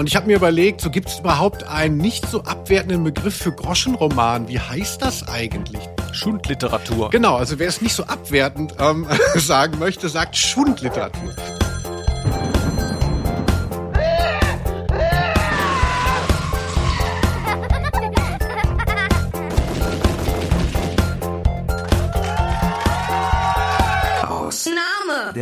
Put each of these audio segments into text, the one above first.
Und ich habe mir überlegt, so gibt es überhaupt einen nicht so abwertenden Begriff für Groschenroman. Wie heißt das eigentlich? Schundliteratur. Genau, also wer es nicht so abwertend ähm, sagen möchte, sagt Schundliteratur.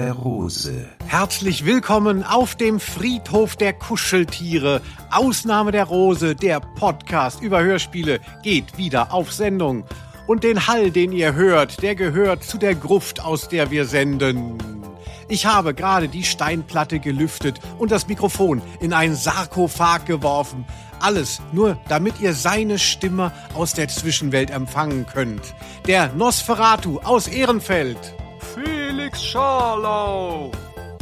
Der Rose. Herzlich willkommen auf dem Friedhof der Kuscheltiere. Ausnahme der Rose, der Podcast über Hörspiele, geht wieder auf Sendung. Und den Hall, den ihr hört, der gehört zu der Gruft, aus der wir senden. Ich habe gerade die Steinplatte gelüftet und das Mikrofon in einen Sarkophag geworfen. Alles nur, damit ihr seine Stimme aus der Zwischenwelt empfangen könnt. Der Nosferatu aus Ehrenfeld. Felix Scharlau.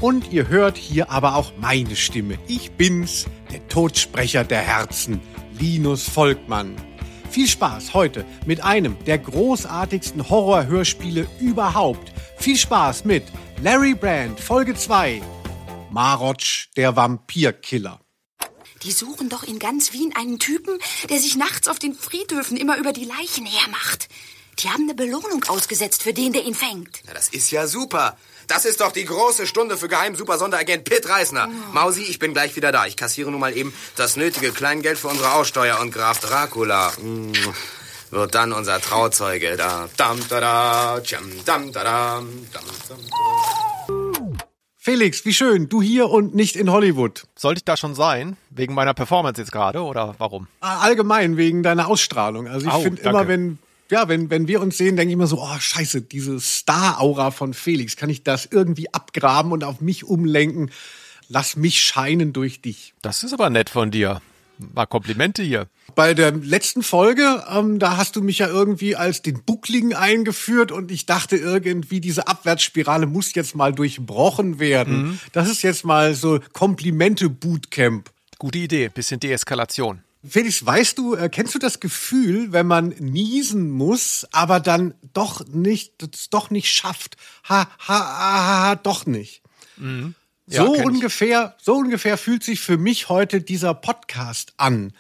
Und ihr hört hier aber auch meine Stimme. Ich bin's, der Todsprecher der Herzen, Linus Volkmann. Viel Spaß heute mit einem der großartigsten Horrorhörspiele überhaupt. Viel Spaß mit Larry Brand, Folge 2. Marotsch, der Vampirkiller. Die suchen doch in ganz Wien einen Typen, der sich nachts auf den Friedhöfen immer über die Leichen hermacht. Die haben eine Belohnung ausgesetzt für den, der ihn fängt. Na, das ist ja super. Das ist doch die große Stunde für Geheim-Super-Sonderagent Pitt Reisner. Mausi, ich bin gleich wieder da. Ich kassiere nun mal eben das nötige Kleingeld für unsere Aussteuer und Graf Dracula mm, wird dann unser Trauzeuge. Da, dam, da, da, tscham, dam, da, dam, dam, dam. Felix, wie schön, du hier und nicht in Hollywood. Sollte ich da schon sein? Wegen meiner Performance jetzt gerade oder warum? Allgemein wegen deiner Ausstrahlung. Also ich finde immer, wenn ja, wenn, wenn wir uns sehen, denke ich immer so, oh scheiße, diese Star-Aura von Felix, kann ich das irgendwie abgraben und auf mich umlenken? Lass mich scheinen durch dich. Das ist aber nett von dir. Mal Komplimente hier. Bei der letzten Folge, ähm, da hast du mich ja irgendwie als den Buckligen eingeführt und ich dachte irgendwie, diese Abwärtsspirale muss jetzt mal durchbrochen werden. Das ist jetzt mal so Komplimente-Bootcamp. Gute Idee. Bisschen Deeskalation. Felix, weißt du, äh, kennst du das Gefühl, wenn man niesen muss, aber dann doch nicht, doch nicht schafft? Ha, ha, ha, ha doch nicht. Ja, so kenn ich. ungefähr, so ungefähr fühlt sich für mich heute dieser Podcast an.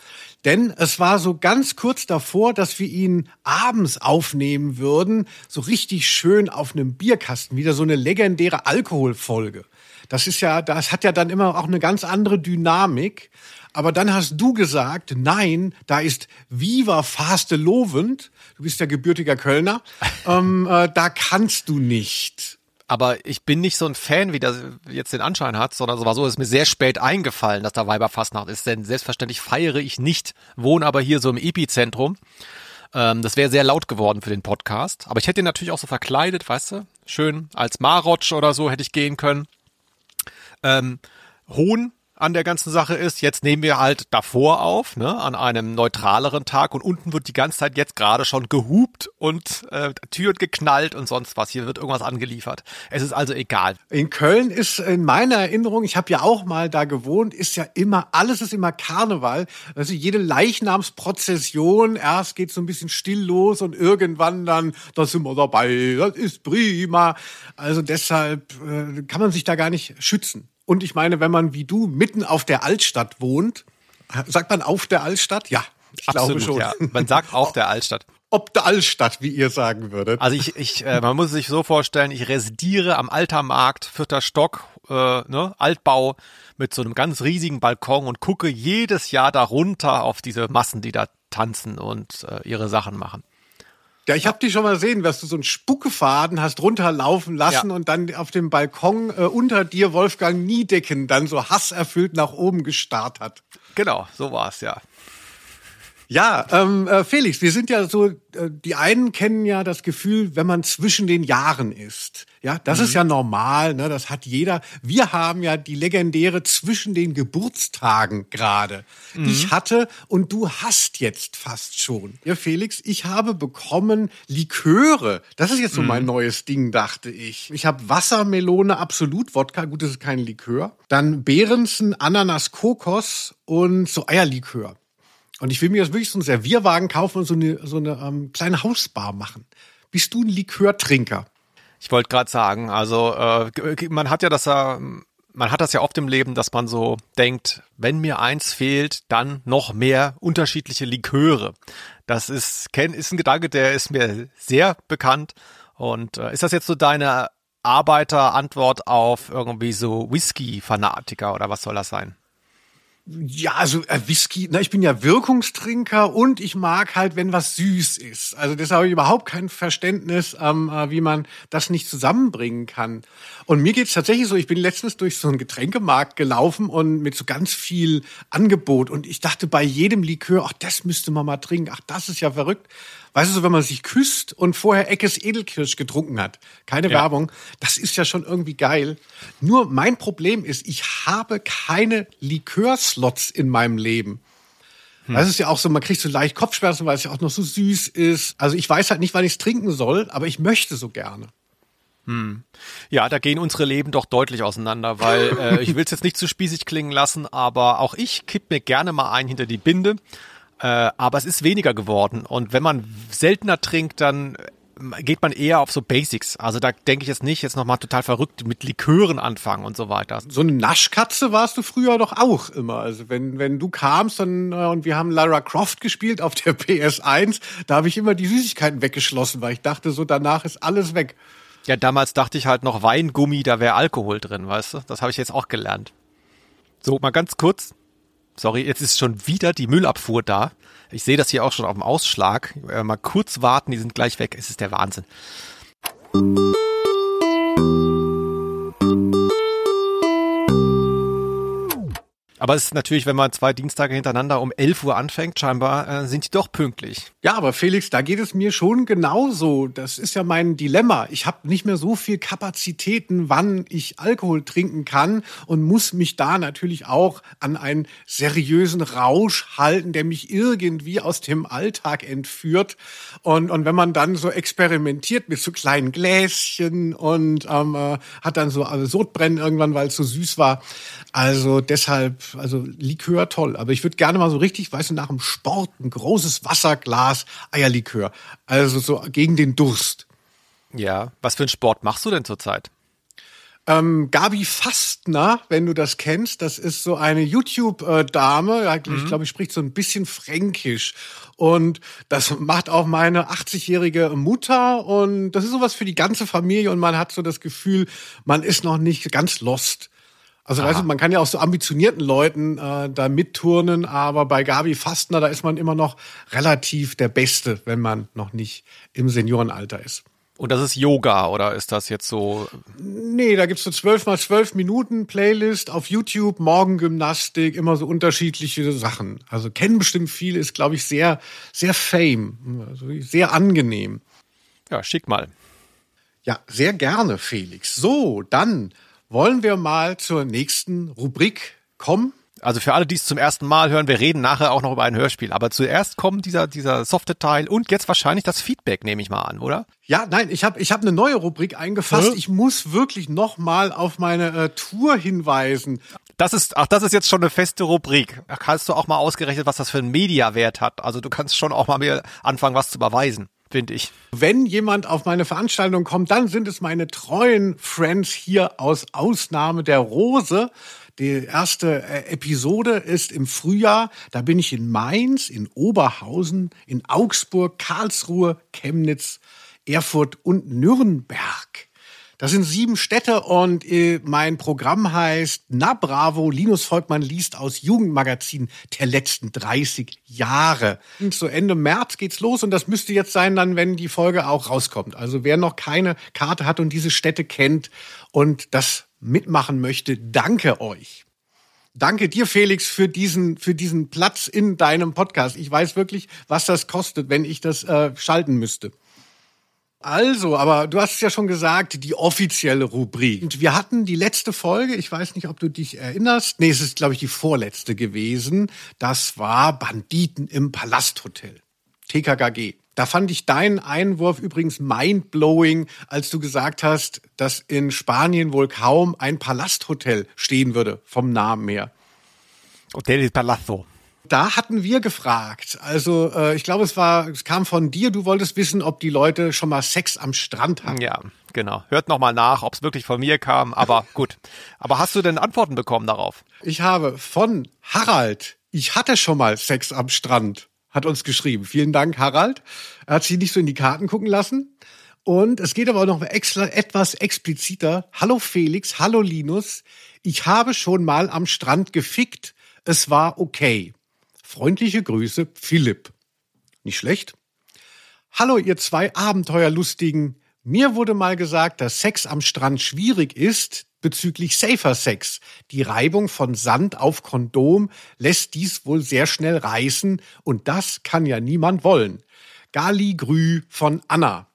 Denn es war so ganz kurz davor, dass wir ihn abends aufnehmen würden, so richtig schön auf einem Bierkasten, wieder so eine legendäre Alkoholfolge. Das ist ja, das hat ja dann immer auch eine ganz andere Dynamik. Aber dann hast du gesagt, nein, da ist Viva Faste Lovend. Du bist ja gebürtiger Kölner. ähm, äh, da kannst du nicht. Aber ich bin nicht so ein Fan, wie das jetzt den Anschein hat, sondern es war so, es ist mir sehr spät eingefallen, dass da Weiberfastnacht ist. Denn selbstverständlich feiere ich nicht, wohne aber hier so im Epizentrum. Ähm, das wäre sehr laut geworden für den Podcast. Aber ich hätte ihn natürlich auch so verkleidet, weißt du? Schön als Marotsch oder so hätte ich gehen können. Ähm, Hohn an der ganzen Sache ist, jetzt nehmen wir halt davor auf, ne, an einem neutraleren Tag und unten wird die ganze Zeit jetzt gerade schon gehupt und äh, Türen geknallt und sonst was. Hier wird irgendwas angeliefert. Es ist also egal. In Köln ist in meiner Erinnerung, ich habe ja auch mal da gewohnt, ist ja immer, alles ist immer Karneval. Also jede Leichnamsprozession, erst geht so ein bisschen still los und irgendwann dann, da sind wir dabei, das ist prima. Also deshalb äh, kann man sich da gar nicht schützen. Und ich meine, wenn man wie du mitten auf der Altstadt wohnt, sagt man auf der Altstadt? Ja, ich glaube schon. Ja. Man sagt auf der Altstadt. Ob der Altstadt, wie ihr sagen würdet. Also ich, ich äh, man muss sich so vorstellen, ich residiere am Altermarkt, vierter Stock, äh, ne, Altbau mit so einem ganz riesigen Balkon und gucke jedes Jahr darunter auf diese Massen, die da tanzen und äh, ihre Sachen machen. Ja, ich habe dich schon mal gesehen, dass du so einen Spuckefaden hast runterlaufen lassen Ja. und dann auf dem Balkon äh, unter dir Wolfgang Niedecken dann so hasserfüllt nach oben gestarrt hat. Genau, so war es ja. Ja, ähm, äh, Felix, wir sind ja so, äh, die einen kennen ja das Gefühl, wenn man zwischen den Jahren ist. Ja, das ist ja normal, ne? das hat jeder. Wir haben ja die legendäre zwischen den Geburtstagen gerade. die Ich hatte und du hast jetzt fast schon. Ja, Felix, ich habe bekommen Liköre. Das ist jetzt so mein neues Ding, dachte ich. Ich habe Wassermelone, Absolut Wodka, gut, das ist kein Likör. Dann Behrensen, Ananas, Kokos und so Eierlikör. Und ich will mir jetzt wirklich so einen Servierwagen kaufen und so eine, so eine ähm, kleine Hausbar machen. Bist du ein Likörtrinker? Ich wollte gerade sagen, also äh, man hat ja das äh, man hat das ja oft im Leben, dass man so denkt, wenn mir eins fehlt, dann noch mehr unterschiedliche Liköre. Das ist, ist ein Gedanke, der ist mir sehr bekannt. Und äh, ist das jetzt so deine Arbeiterantwort auf irgendwie so Whisky-Fanatiker oder was soll das sein? Ja, also äh, Whisky, na, ich bin ja Wirkungstrinker und ich mag halt, wenn was süß ist. Also deshalb habe ich überhaupt kein Verständnis, ähm, äh, wie man das nicht zusammenbringen kann. Und mir geht's tatsächlich so, ich bin letztens durch so einen Getränkemarkt gelaufen und mit so ganz viel Angebot und ich dachte bei jedem Likör, ach, das müsste man mal trinken, ach, das ist ja verrückt. Weißt du, so wenn man sich küsst und vorher Eckes Edelkirsch getrunken hat. Keine ja. Werbung. Das ist ja schon irgendwie geil. Nur mein Problem ist, ich habe keine Likörslots in meinem Leben. Hm. Das ist ja auch so, man kriegt so leicht Kopfschmerzen, weil es ja auch noch so süß ist. Also ich weiß halt nicht, wann ich es trinken soll, aber ich möchte so gerne. Hm. Ja, da gehen unsere Leben doch deutlich auseinander, weil äh, ich will es jetzt nicht zu spießig klingen lassen, aber auch ich kipp mir gerne mal ein hinter die Binde. Äh, aber es ist weniger geworden. Und wenn man seltener trinkt, dann geht man eher auf so Basics. Also da denke ich jetzt nicht, jetzt nochmal total verrückt mit Likören anfangen und so weiter. So eine Naschkatze warst du früher doch auch immer. Also wenn, wenn du kamst dann, äh, und wir haben Lara Croft gespielt auf der PS1, da habe ich immer die Süßigkeiten weggeschlossen, weil ich dachte, so danach ist alles weg. Ja, damals dachte ich halt noch Weingummi, da wäre Alkohol drin, weißt du? Das habe ich jetzt auch gelernt. So, mal ganz kurz, Sorry, jetzt ist schon wieder die Müllabfuhr da. Ich sehe das hier auch schon auf dem Ausschlag. Äh, mal kurz warten, die sind gleich weg. Es ist der Wahnsinn. Aber es ist natürlich, wenn man zwei Dienstage hintereinander um 11 Uhr anfängt, scheinbar äh, sind die doch pünktlich. Ja, aber Felix, da geht es mir schon genauso. Das ist ja mein Dilemma. Ich habe nicht mehr so viel Kapazitäten, wann ich Alkohol trinken kann und muss mich da natürlich auch an einen seriösen Rausch halten, der mich irgendwie aus dem Alltag entführt. Und, und wenn man dann so experimentiert mit so kleinen Gläschen und ähm, äh, hat dann so Sodbrennen irgendwann, weil es so süß war. Also deshalb also Likör toll, aber ich würde gerne mal so richtig, weißt du, nach dem Sport ein großes Wasserglas Eierlikör. Also so gegen den Durst. Ja, was für einen Sport machst du denn zurzeit? Ähm, Gabi Fastner, wenn du das kennst, das ist so eine YouTube-Dame, ich mhm. glaube, ich spricht so ein bisschen fränkisch. Und das macht auch meine 80-jährige Mutter. Und das ist sowas für die ganze Familie. Und man hat so das Gefühl, man ist noch nicht ganz lost. Also weißt du, man kann ja auch so ambitionierten Leuten äh, da mitturnen, aber bei Gabi Fastner, da ist man immer noch relativ der Beste, wenn man noch nicht im Seniorenalter ist. Und das ist Yoga oder ist das jetzt so? Nee, da gibt's so zwölf mal zwölf Minuten Playlist auf YouTube, Morgengymnastik, immer so unterschiedliche Sachen. Also kennen bestimmt viele, ist glaube ich sehr, sehr fame, also sehr angenehm. Ja, schick mal. Ja, sehr gerne, Felix. So, dann wollen wir mal zur nächsten Rubrik kommen? Also für alle, die es zum ersten Mal hören, wir reden nachher auch noch über ein Hörspiel. Aber zuerst kommt dieser, dieser softe Teil und jetzt wahrscheinlich das Feedback, nehme ich mal an, oder? Ja, nein, ich habe ich hab eine neue Rubrik eingefasst. Hm? Ich muss wirklich noch mal auf meine äh, Tour hinweisen. Das ist, ach, das ist jetzt schon eine feste Rubrik. Da hast du auch mal ausgerechnet, was das für einen Mediawert hat. Also du kannst schon auch mal mir anfangen, was zu überweisen finde ich. Wenn jemand auf meine Veranstaltung kommt, dann sind es meine treuen Friends hier aus Ausnahme der Rose. Die erste äh, Episode ist im Frühjahr. Da bin ich in Mainz, in Oberhausen, in Augsburg, Karlsruhe, Chemnitz, Erfurt und Nürnberg. Das sind sieben Städte und äh, mein Programm heißt Na Bravo, Linus Volkmann liest aus Jugendmagazin der letzten 30 Jahre. Und so Ende März geht's los und das müsste jetzt sein dann, wenn die Folge auch rauskommt. Also wer noch keine Karte hat und diese Städte kennt und das mitmachen möchte, danke euch. Danke dir, Felix, für diesen, für diesen Platz in deinem Podcast. Ich weiß wirklich, was das kostet, wenn ich das äh, schalten müsste. Also, aber du hast es ja schon gesagt, die offizielle Rubrik. Und wir hatten die letzte Folge, ich weiß nicht, ob du dich erinnerst. Nee, es ist, glaube ich, die vorletzte gewesen. Das war Banditen im Palasthotel. TKKG. Da fand ich deinen Einwurf übrigens mindblowing, als du gesagt hast, dass in Spanien wohl kaum ein Palasthotel stehen würde, vom Namen her. Hotel del Palazzo. Da hatten wir gefragt. Also äh, ich glaube, es war, es kam von dir. Du wolltest wissen, ob die Leute schon mal Sex am Strand hatten. Ja, genau. Hört noch mal nach, ob es wirklich von mir kam. Aber gut. Aber hast du denn Antworten bekommen darauf? Ich habe von Harald. Ich hatte schon mal Sex am Strand. Hat uns geschrieben. Vielen Dank, Harald. Er hat sich nicht so in die Karten gucken lassen. Und es geht aber auch noch extra, etwas expliziter. Hallo Felix, hallo Linus. Ich habe schon mal am Strand gefickt. Es war okay. Freundliche Grüße, Philipp. Nicht schlecht. Hallo, ihr zwei Abenteuerlustigen. Mir wurde mal gesagt, dass Sex am Strand schwierig ist bezüglich Safer Sex. Die Reibung von Sand auf Kondom lässt dies wohl sehr schnell reißen und das kann ja niemand wollen. Gali Grü von Anna.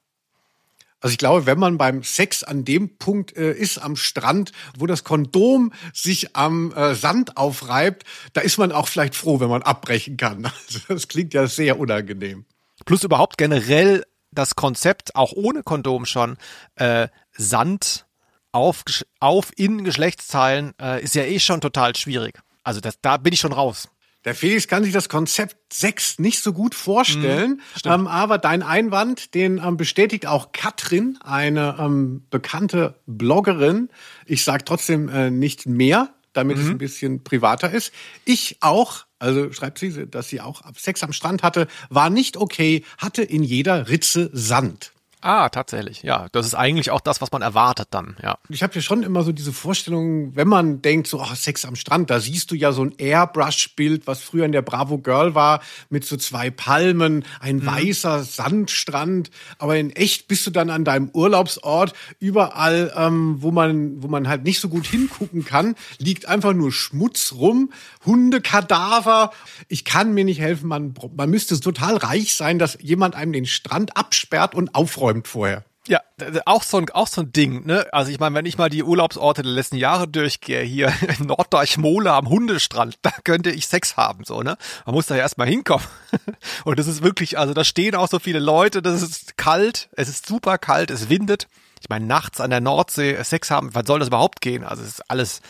Also ich glaube, wenn man beim Sex an dem Punkt äh, ist am Strand, wo das Kondom sich am äh, Sand aufreibt, da ist man auch vielleicht froh, wenn man abbrechen kann. Also das klingt ja sehr unangenehm. Plus überhaupt generell das Konzept, auch ohne Kondom schon, äh, Sand auf, auf in Geschlechtsteilen äh, ist ja eh schon total schwierig. Also das, da bin ich schon raus. Der Felix kann sich das Konzept Sex nicht so gut vorstellen, mhm, ähm, aber dein Einwand, den ähm, bestätigt auch Katrin, eine ähm, bekannte Bloggerin. Ich sage trotzdem äh, nicht mehr, damit mhm. es ein bisschen privater ist. Ich auch, also schreibt sie, dass sie auch Sex am Strand hatte, war nicht okay, hatte in jeder Ritze Sand. Ah, tatsächlich. Ja, das ist eigentlich auch das, was man erwartet dann, ja. Ich habe ja schon immer so diese Vorstellung, wenn man denkt, so oh, Sex am Strand, da siehst du ja so ein Airbrush-Bild, was früher in der Bravo Girl war, mit so zwei Palmen, ein mhm. weißer Sandstrand. Aber in echt bist du dann an deinem Urlaubsort überall, ähm, wo man, wo man halt nicht so gut hingucken kann, liegt einfach nur Schmutz rum, Hundekadaver. Ich kann mir nicht helfen, man, man müsste total reich sein, dass jemand einem den Strand absperrt und aufräumt aufgeräumt vorher. Ja, auch so ein, auch so ein Ding, ne? Also ich meine, wenn ich mal die Urlaubsorte der letzten Jahre durchgehe, hier in Norddeuch-Mole am Hundestrand, da könnte ich Sex haben, so, ne? Man muss da ja erstmal hinkommen. Und das ist wirklich, also da stehen auch so viele Leute, das ist kalt, es ist super kalt, es windet. Ich meine, nachts an der Nordsee Sex haben, wann soll das überhaupt gehen? Also es ist alles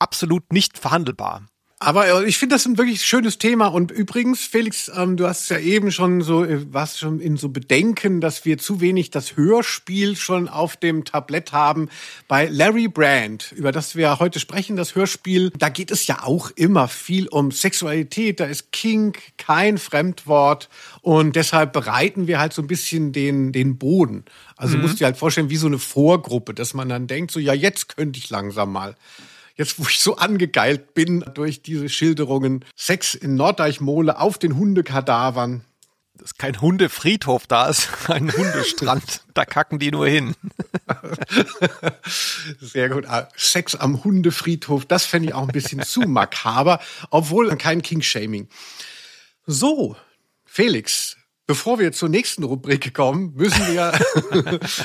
absolut nicht verhandelbar. Aber äh, ich finde das ein wirklich schönes Thema. Und übrigens, Felix, ähm, du hast ja eben schon so, äh, warst schon in so Bedenken, dass wir zu wenig das Hörspiel schon auf dem Tablett haben. Bei Larry Brand, über das wir heute sprechen, das Hörspiel, da geht es ja auch immer viel um Sexualität. Da ist Kink kein Fremdwort. Und deshalb bereiten wir halt so ein bisschen den, den Boden. Also mhm. musst du dir halt vorstellen, wie so eine Vorgruppe, dass man dann denkt, so, ja, jetzt könnte ich langsam mal jetzt wo ich so angegeilt bin durch diese Schilderungen, Sex in Norddeichmole auf den Hundekadavern. Das ist kein Hundefriedhof da, ist ein Hundestrand. da kacken die nur hin. Sehr gut. Ah, Sex am Hundefriedhof, das fände ich auch ein bisschen zu makaber, obwohl kein King-Shaming. So, Felix, Bevor wir zur nächsten Rubrik kommen, müssen wir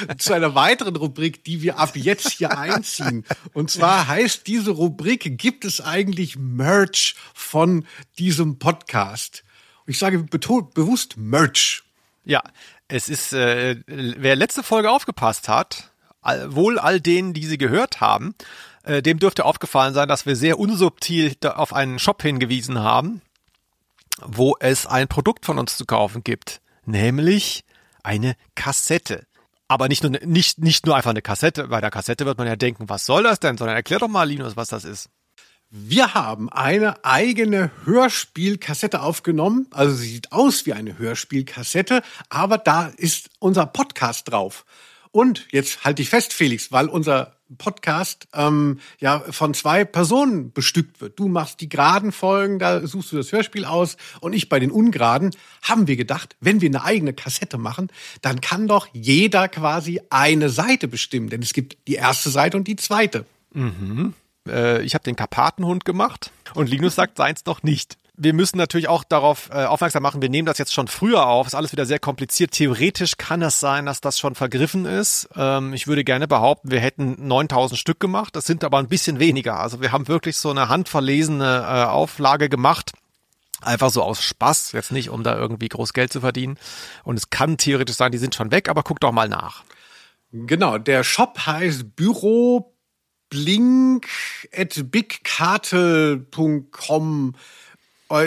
zu einer weiteren Rubrik, die wir ab jetzt hier einziehen. Und zwar heißt diese Rubrik, gibt es eigentlich Merch von diesem Podcast? ich sage bewusst Merch. Ja, es ist, äh, wer letzte Folge aufgepasst hat, all, wohl all denen, die sie gehört haben, äh, dem dürfte aufgefallen sein, dass wir sehr unsubtil auf einen Shop hingewiesen haben, wo es ein Produkt von uns zu kaufen gibt, nämlich eine Kassette. Aber nicht nur, nicht, nicht nur einfach eine Kassette. Bei der Kassette wird man ja denken, was soll das denn? Sondern erklär doch mal, Linus, was das ist. Wir haben eine eigene Hörspielkassette aufgenommen. Also sie sieht aus wie eine Hörspielkassette, aber da ist unser Podcast drauf. Und jetzt halte ich fest, Felix, weil unser Podcast ähm, ja von zwei Personen bestückt wird. Du machst die geraden Folgen, da suchst du das Hörspiel aus und ich bei den ungeraden, haben wir gedacht, wenn wir eine eigene Kassette machen, dann kann doch jeder quasi eine Seite bestimmen, denn es gibt die erste Seite und die zweite. Mhm. Äh, ich habe den Karpatenhund gemacht und Linus sagt seins noch nicht wir müssen natürlich auch darauf äh, aufmerksam machen, wir nehmen das jetzt schon früher auf, ist alles wieder sehr kompliziert. Theoretisch kann es sein, dass das schon vergriffen ist. Ähm, ich würde gerne behaupten, wir hätten 9000 Stück gemacht, das sind aber ein bisschen weniger. Also wir haben wirklich so eine handverlesene äh, Auflage gemacht. Einfach so aus Spaß, jetzt nicht, um da irgendwie groß Geld zu verdienen. Und es kann theoretisch sein, die sind schon weg, aber guck doch mal nach. Genau, der Shop heißt Büro blink at bigkartel.com ich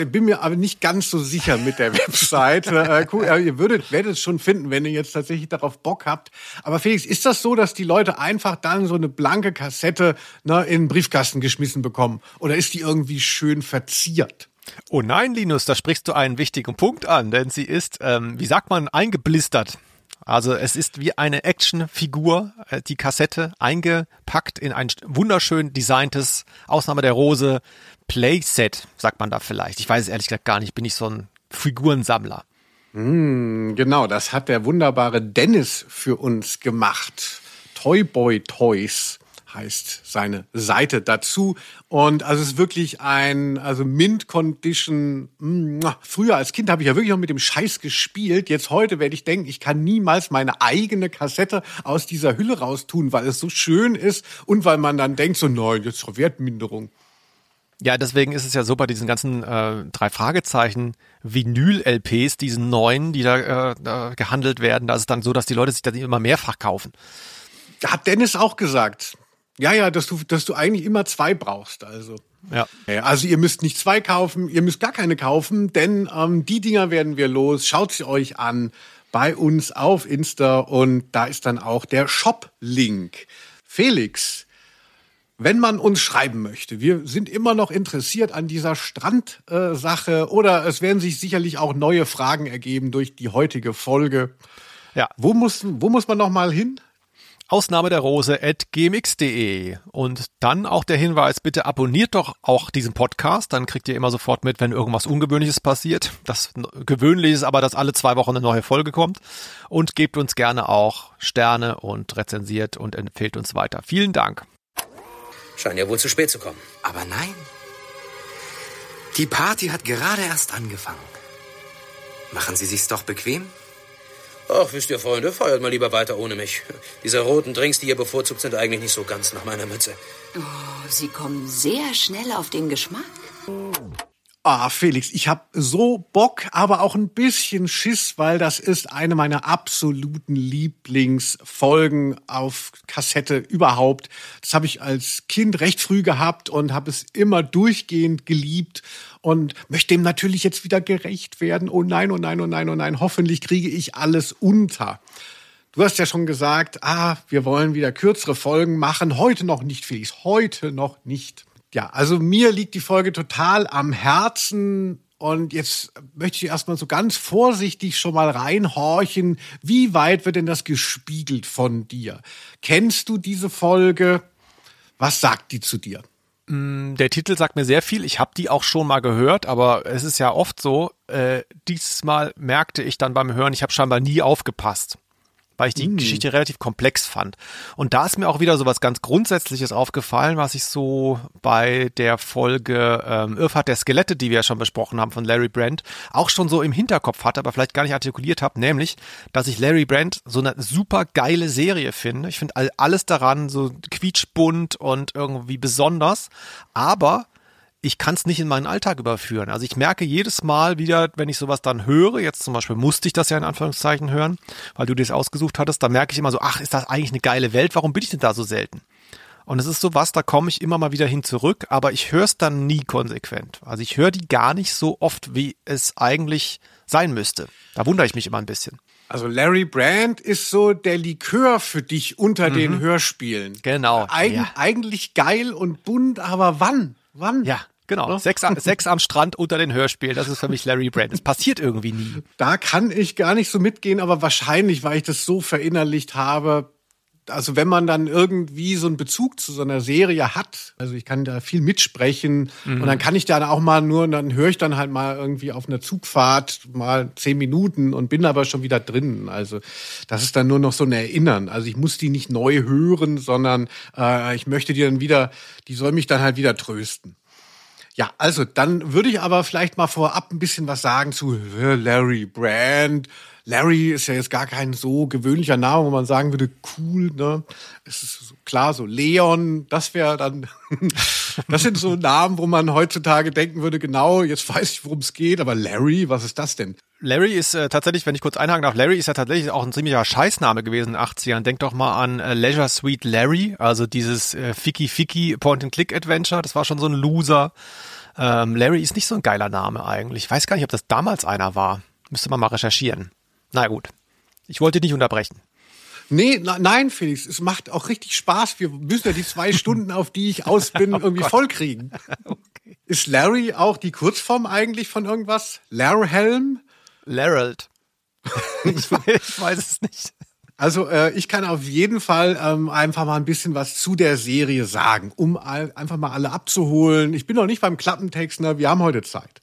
bin mir aber nicht ganz so sicher mit der Website. äh, ihr würdet, werdet es schon finden, wenn ihr jetzt tatsächlich darauf Bock habt. Aber Felix, ist das so, dass die Leute einfach dann so eine blanke Kassette ne, in den Briefkasten geschmissen bekommen? Oder ist die irgendwie schön verziert? Oh nein, Linus, da sprichst du einen wichtigen Punkt an, denn sie ist, ähm, wie sagt man, eingeblistert. Also es ist wie eine Actionfigur, äh, die Kassette eingepackt in ein wunderschön designtes Ausnahme der Rose Playset, sagt man da vielleicht. Ich weiß es ehrlich gesagt gar nicht, bin ich so ein Figurensammler. Mm, genau, das hat der wunderbare Dennis für uns gemacht. Toyboy Toys heißt seine Seite dazu. Und also es ist wirklich ein, also Mint Condition. Früher als Kind habe ich ja wirklich noch mit dem Scheiß gespielt. Jetzt heute werde ich denken, ich kann niemals meine eigene Kassette aus dieser Hülle raustun, weil es so schön ist und weil man dann denkt, so nein, jetzt Wertminderung. Ja, deswegen ist es ja so bei diesen ganzen äh, drei Fragezeichen Vinyl-LPs, diesen neuen, die da äh, gehandelt werden, da ist es dann so, dass die Leute sich dann immer mehrfach kaufen. Hat Dennis auch gesagt. Ja, ja, dass du, dass du eigentlich immer zwei brauchst. Also. Ja. Also ihr müsst nicht zwei kaufen, ihr müsst gar keine kaufen, denn ähm, die Dinger werden wir los. Schaut sie euch an bei uns auf Insta und da ist dann auch der Shop-Link. Felix, wenn man uns schreiben möchte, wir sind immer noch interessiert an dieser Strandsache äh, oder es werden sich sicherlich auch neue Fragen ergeben durch die heutige Folge. Ja. Wo muss, wo muss man noch mal hin? Ausnahme der Rose at gmx.de. Und dann auch der Hinweis, bitte abonniert doch auch diesen Podcast, dann kriegt ihr immer sofort mit, wenn irgendwas Ungewöhnliches passiert. Das Gewöhnliche ist aber, dass alle zwei Wochen eine neue Folge kommt. Und gebt uns gerne auch Sterne und rezensiert und empfehlt uns weiter. Vielen Dank. Scheint ja wohl zu spät zu kommen. Aber nein. Die Party hat gerade erst angefangen. Machen Sie sich's doch bequem? Ach, wisst ihr, Freunde, feiert mal lieber weiter ohne mich. Diese roten Drinks, die ihr bevorzugt, sind eigentlich nicht so ganz nach meiner Mütze. Oh, Sie kommen sehr schnell auf den Geschmack. Ah, Felix, ich habe so Bock, aber auch ein bisschen Schiss, weil das ist eine meiner absoluten Lieblingsfolgen auf Kassette überhaupt. Das habe ich als Kind recht früh gehabt und habe es immer durchgehend geliebt und möchte dem natürlich jetzt wieder gerecht werden. Oh nein, oh nein, oh nein, oh nein, hoffentlich kriege ich alles unter. Du hast ja schon gesagt, ah, wir wollen wieder kürzere Folgen machen. Heute noch nicht, Felix, heute noch nicht. Ja, also mir liegt die Folge total am Herzen. Und jetzt möchte ich erstmal so ganz vorsichtig schon mal reinhorchen. Wie weit wird denn das gespiegelt von dir? Kennst du diese Folge? Was sagt die zu dir? Mm, der Titel sagt mir sehr viel. Ich habe die auch schon mal gehört, aber es ist ja oft so, äh, dieses Mal merkte ich dann beim Hören, ich habe scheinbar nie aufgepasst weil ich die mm. Geschichte relativ komplex fand. Und da ist mir auch wieder so was ganz Grundsätzliches aufgefallen, was ich so bei der Folge ähm, Irrfahrt der Skelette, die wir ja schon besprochen haben von Larry Brand, auch schon so im Hinterkopf hatte, aber vielleicht gar nicht artikuliert habe, nämlich, dass ich Larry Brand so eine super geile Serie finde. Ich finde alles daran so quietschbunt und irgendwie besonders, aber ich kann es nicht in meinen Alltag überführen. Also ich merke jedes Mal wieder, wenn ich sowas dann höre, jetzt zum Beispiel musste ich das ja in Anführungszeichen hören, weil du das ausgesucht hattest, da merke ich immer so, ach, ist das eigentlich eine geile Welt, warum bin ich denn da so selten? Und es ist so was, da komme ich immer mal wieder hin zurück, aber ich höre es dann nie konsequent. Also ich höre die gar nicht so oft, wie es eigentlich sein müsste. Da wundere ich mich immer ein bisschen. Also Larry Brand ist so der Likör für dich unter mhm. den Hörspielen. Genau. Eig ja. Eigentlich geil und bunt, aber wann? Wann? Ja, Genau, ne? Sex, am, Sex am Strand unter den Hörspielen, das ist für mich Larry Brand. Es passiert irgendwie nie. Da kann ich gar nicht so mitgehen, aber wahrscheinlich, weil ich das so verinnerlicht habe, also wenn man dann irgendwie so einen Bezug zu so einer Serie hat, also ich kann da viel mitsprechen mhm. und dann kann ich dann auch mal nur, dann höre ich dann halt mal irgendwie auf einer Zugfahrt mal zehn Minuten und bin aber schon wieder drin. Also das ist dann nur noch so ein Erinnern. Also ich muss die nicht neu hören, sondern äh, ich möchte die dann wieder, die soll mich dann halt wieder trösten. Ja, also dann würde ich aber vielleicht mal vorab ein bisschen was sagen zu äh, Larry Brand. Larry ist ja jetzt gar kein so gewöhnlicher Name, wo man sagen würde, cool, ne? Es ist so, klar, so Leon, das wäre dann, das sind so Namen, wo man heutzutage denken würde, genau, jetzt weiß ich, worum es geht, aber Larry, was ist das denn? Larry ist äh, tatsächlich, wenn ich kurz einhaken darf, Larry ist ja tatsächlich auch ein ziemlicher Scheißname gewesen in den 80ern. Denk doch mal an äh, Leisure Suite Larry, also dieses äh, Ficky Ficky Point-and-Click-Adventure, das war schon so ein Loser. Ähm, Larry ist nicht so ein geiler Name eigentlich. Ich weiß gar nicht, ob das damals einer war. Müsste man mal recherchieren. Na gut. Ich wollte dich nicht unterbrechen. Nee, na, nein, Felix, es macht auch richtig Spaß. Wir müssen ja die zwei Stunden, auf die ich aus bin, oh irgendwie vollkriegen. Okay. Ist Larry auch die Kurzform eigentlich von irgendwas? Larhelm? Larald. ich, weiß, ich weiß es nicht. Also äh, ich kann auf jeden Fall ähm, einfach mal ein bisschen was zu der Serie sagen, um all, einfach mal alle abzuholen. Ich bin noch nicht beim Klappentext, ne? wir haben heute Zeit.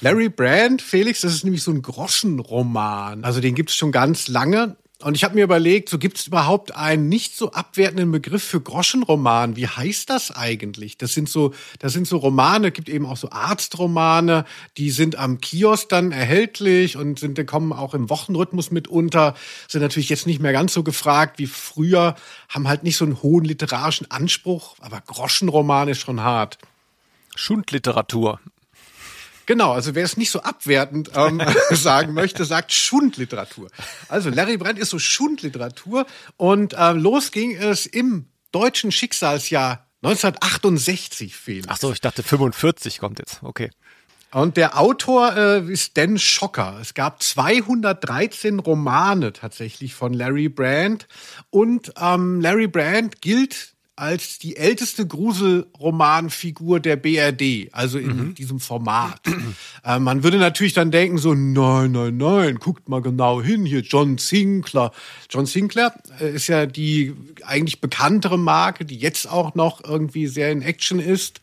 Larry Brand, Felix, das ist nämlich so ein Groschenroman. Also den gibt es schon ganz lange. Und ich habe mir überlegt, so gibt es überhaupt einen nicht so abwertenden Begriff für Groschenroman? Wie heißt das eigentlich? Das sind so, das sind so Romane, gibt eben auch so Arztromane, die sind am Kiosk dann erhältlich und sind, kommen auch im Wochenrhythmus mit unter, sind natürlich jetzt nicht mehr ganz so gefragt wie früher, haben halt nicht so einen hohen literarischen Anspruch, aber Groschenroman ist schon hart. Schundliteratur. Genau, also wer es nicht so abwertend ähm, sagen möchte, sagt Schundliteratur. Also Larry Brandt ist so Schundliteratur und äh, los ging es im deutschen Schicksalsjahr 1968, Felix. Ach so, ich dachte 45 kommt jetzt. Okay. Und der Autor äh, ist Dan Schocker. Es gab 213 Romane tatsächlich von Larry Brand. Und ähm, Larry Brand gilt als die älteste Gruselromanfigur der BRD, also in mhm. diesem Format. äh, man würde natürlich dann denken so, nein, nein, nein, guckt mal genau hin, hier John Sinclair. John Sinclair äh, ist ja die eigentlich bekanntere Marke, die jetzt auch noch irgendwie sehr in Action ist.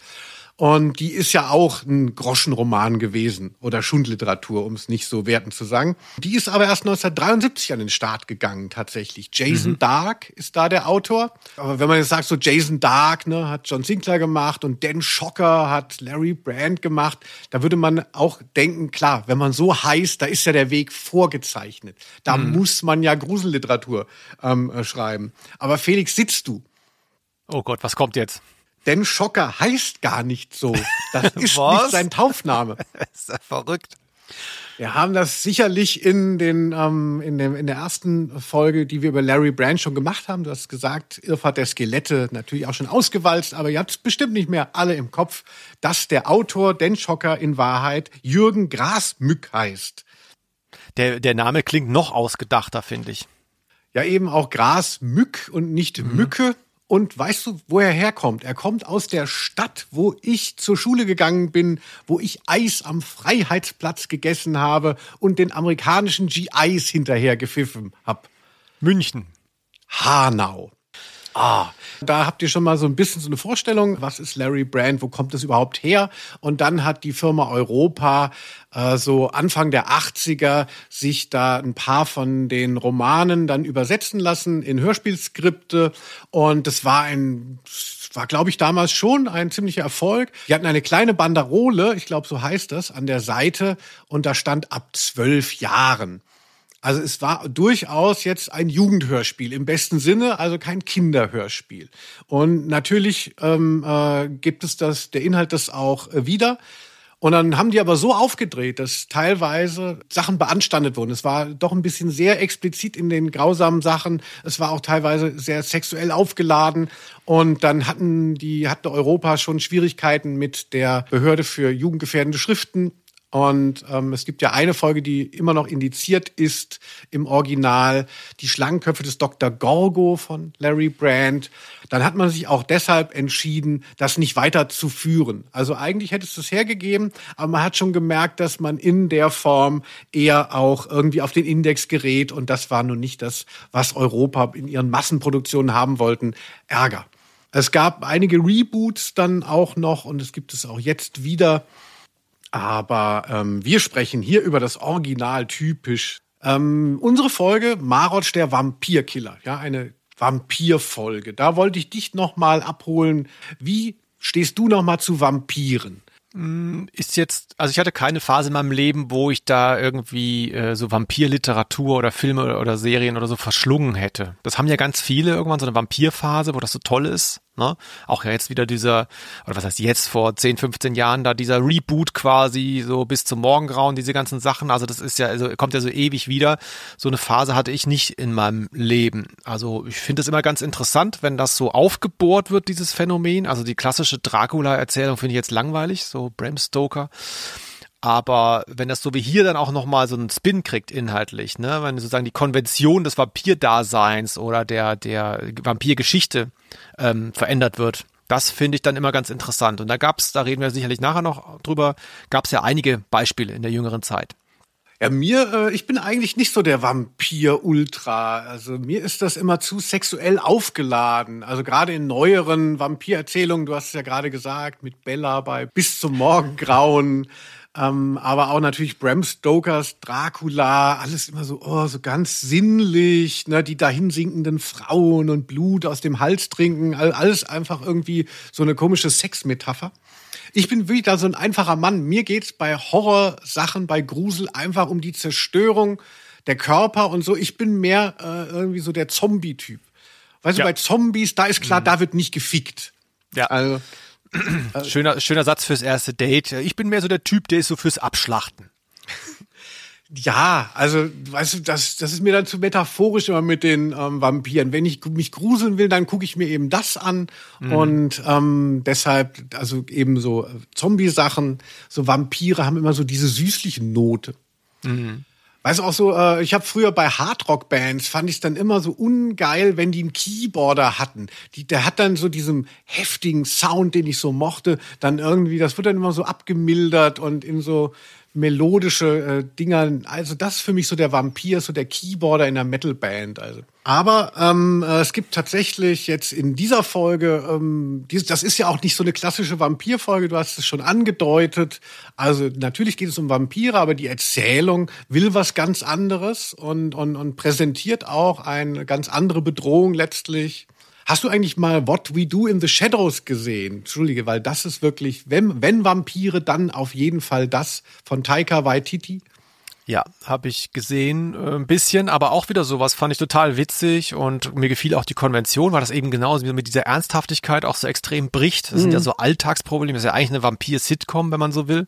Und die ist ja auch ein Groschenroman gewesen oder Schundliteratur, um es nicht so wertend zu sagen. Die ist aber erst 1973 an den Start gegangen, tatsächlich. Jason mhm. Dark ist da der Autor. Aber wenn man jetzt sagt, so Jason Dark ne, hat John Sinclair gemacht und Dan Schocker hat Larry Brand gemacht, da würde man auch denken, klar, wenn man so heißt, da ist ja der Weg vorgezeichnet. Da mhm. muss man ja Gruselliteratur ähm, äh, schreiben. Aber Felix, sitzt du? Oh Gott, was kommt jetzt? Denn Schocker heißt gar nicht so. Das ist nicht sein Taufname. ist ja verrückt. Wir haben das sicherlich in, den, ähm, in, dem, in der ersten Folge, die wir über Larry Brand schon gemacht haben. Du hast gesagt, Irrfahrt der Skelette natürlich auch schon ausgewalzt, aber ihr habt es bestimmt nicht mehr alle im Kopf, dass der Autor Den Schocker in Wahrheit Jürgen Grasmück heißt. Der, der Name klingt noch ausgedachter, finde ich. Ja, eben auch Grasmück und nicht mhm. Mücke. Und weißt du, wo er herkommt? Er kommt aus der Stadt, wo ich zur Schule gegangen bin, wo ich Eis am Freiheitsplatz gegessen habe und den amerikanischen GIs hinterher gepfiffen hab. München. Hanau. Ah, da habt ihr schon mal so ein bisschen so eine Vorstellung, was ist Larry Brand, wo kommt das überhaupt her? Und dann hat die Firma Europa äh, so Anfang der 80er sich da ein paar von den Romanen dann übersetzen lassen in Hörspielskripte und das war ein war, glaube ich, damals schon ein ziemlicher Erfolg. Die hatten eine kleine Banderole, ich glaube, so heißt das, an der Seite und da stand ab zwölf Jahren. Also es war durchaus jetzt ein Jugendhörspiel im besten Sinne, also kein Kinderhörspiel. Und natürlich ähm, äh, gibt es das, der Inhalt das auch äh, wieder. Und dann haben die aber so aufgedreht, dass teilweise Sachen beanstandet wurden. Es war doch ein bisschen sehr explizit in den grausamen Sachen. Es war auch teilweise sehr sexuell aufgeladen. Und dann hatten die, hatte Europa schon Schwierigkeiten mit der Behörde für jugendgefährdende Schriften und ähm, es gibt ja eine Folge, die immer noch indiziert ist im Original, die Schlangenköpfe des Dr. Gorgo von Larry Brand. Dann hat man sich auch deshalb entschieden, das nicht weiterzuführen. Also eigentlich hätte es das hergegeben, aber man hat schon gemerkt, dass man in der Form eher auch irgendwie auf den Index gerät. Und das war nun nicht das, was Europa in ihren Massenproduktionen haben wollten. Ärger. Es gab einige Reboots dann auch noch und es gibt es auch jetzt wieder. Aber ähm, wir sprechen hier über das Original typisch. Ähm, unsere Folge Marotsch der Vampirkiller, ja, eine Vampirfolge. Da wollte ich dich noch mal abholen. Wie stehst du noch mal zu Vampiren? Mm, ist jetzt, also ich hatte keine Phase in meinem Leben, wo ich da irgendwie äh, so Vampirliteratur oder Filme oder, oder Serien oder so verschlungen hätte. Das haben ja ganz viele irgendwann so eine Vampirphase, wo das so toll ist. Ne? Auch ja jetzt wieder dieser, oder was heißt jetzt vor 10, 15 Jahren da dieser Reboot quasi, so bis zum Morgengrauen, diese ganzen Sachen. Also das ist ja, also kommt ja so ewig wieder. So eine Phase hatte ich nicht in meinem Leben. Also ich finde es immer ganz interessant, wenn das so aufgebohrt wird, dieses Phänomen. Also die klassische Dracula-Erzählung finde ich jetzt langweilig, so Bram Stoker. Aber wenn das so wie hier dann auch nochmal so einen Spin kriegt inhaltlich, ne, wenn sozusagen die Konvention des Vampirdaseins oder der, der Vampirgeschichte ähm, verändert wird, das finde ich dann immer ganz interessant. Und da gab's, da reden wir sicherlich nachher noch drüber, gab's ja einige Beispiele in der jüngeren Zeit. Ja, mir, äh, ich bin eigentlich nicht so der Vampir-Ultra. Also mir ist das immer zu sexuell aufgeladen. Also gerade in neueren Vampirerzählungen, du hast es ja gerade gesagt, mit Bella bei Bis zum Morgengrauen. Ähm, aber auch natürlich Bram Stokers Dracula, alles immer so, oh, so ganz sinnlich, ne, die dahin sinkenden Frauen und Blut aus dem Hals trinken, alles einfach irgendwie so eine komische Sexmetapher. Ich bin wirklich da so ein einfacher Mann. Mir geht's bei Horrorsachen, bei Grusel einfach um die Zerstörung der Körper und so. Ich bin mehr äh, irgendwie so der Zombie-Typ. Weißt ja. du, bei Zombies, da ist klar, mhm. da wird nicht gefickt. Ja. Also, schöner, schöner Satz fürs erste Date. Ich bin mehr so der Typ, der ist so fürs Abschlachten. Ja, also, weißt du, das, das ist mir dann zu metaphorisch immer mit den ähm, Vampiren. Wenn ich mich gruseln will, dann gucke ich mir eben das an. Mhm. Und ähm, deshalb, also eben so Zombie-Sachen, so Vampire haben immer so diese süßliche Note. Mhm. Weißt du auch so, äh, ich habe früher bei Hardrock-Bands fand ich es dann immer so ungeil, wenn die einen Keyboarder hatten. Die, der hat dann so diesen heftigen Sound, den ich so mochte, dann irgendwie, das wird dann immer so abgemildert und in so melodische äh, Dinger. Also das ist für mich so der Vampir, so der Keyboarder in der Metalband. Also. Aber ähm, äh, es gibt tatsächlich jetzt in dieser Folge, ähm, dies, das ist ja auch nicht so eine klassische Vampirfolge, du hast es schon angedeutet. Also natürlich geht es um Vampire, aber die Erzählung will was ganz anderes und, und, und präsentiert auch eine ganz andere Bedrohung letztlich. Hast du eigentlich mal What We Do in the Shadows gesehen? Entschuldige, weil das ist wirklich, wenn, wenn Vampire, dann auf jeden Fall das von Taika Waititi. Ja, habe ich gesehen, äh, ein bisschen, aber auch wieder sowas fand ich total witzig und mir gefiel auch die Konvention, weil das eben genauso mit dieser Ernsthaftigkeit auch so extrem bricht. Das mhm. sind ja mhm. so Alltagsprobleme, das ist ja eigentlich eine Vampir-Sitcom, wenn man so will.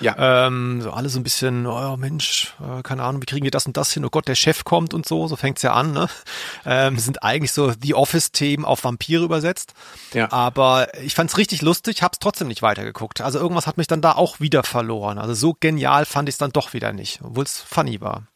Ja. Ähm, so alles so ein bisschen, oh Mensch, äh, keine Ahnung, wie kriegen wir das und das hin? Oh Gott, der Chef kommt und so, so fängt's ja an. Ne? Ähm, sind eigentlich so The Office-Themen auf Vampire übersetzt. Ja. Aber ich fand's richtig lustig, hab's trotzdem nicht weitergeguckt. Also irgendwas hat mich dann da auch wieder verloren. Also so genial fand ich's dann doch wieder nicht obwohl es funny war.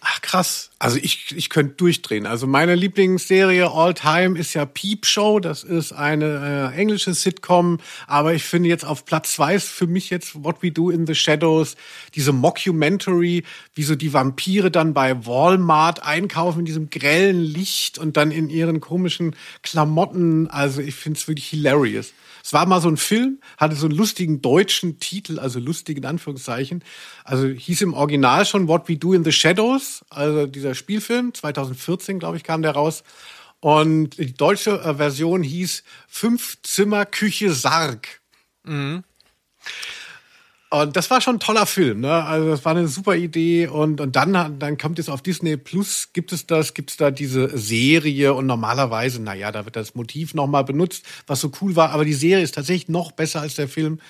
Ach krass. Also ich, ich könnte durchdrehen. Also meine Lieblingsserie all time ist ja Peep Show. Das ist eine äh, englische Sitcom. Aber ich finde jetzt auf Platz zwei ist für mich jetzt What We Do in the Shadows. Diese Mockumentary, wie so die Vampire dann bei Walmart einkaufen in diesem grellen Licht und dann in ihren komischen Klamotten. Also ich finde es wirklich hilarious. Es war mal so ein Film, hatte so einen lustigen deutschen Titel, also lustigen Anführungszeichen. Also hieß im Original schon What We Do in the Shadows, also dieser Spielfilm, 2014, glaube ich, kam der raus. Und die deutsche äh, Version hieß Fünf Zimmer Küche Sarg. Mhm. Und das war schon ein toller Film, ne? Also das war eine super Idee und und dann dann kommt es auf Disney Plus gibt es das, gibt es da diese Serie und normalerweise, na ja, da wird das Motiv nochmal benutzt, was so cool war, aber die Serie ist tatsächlich noch besser als der Film.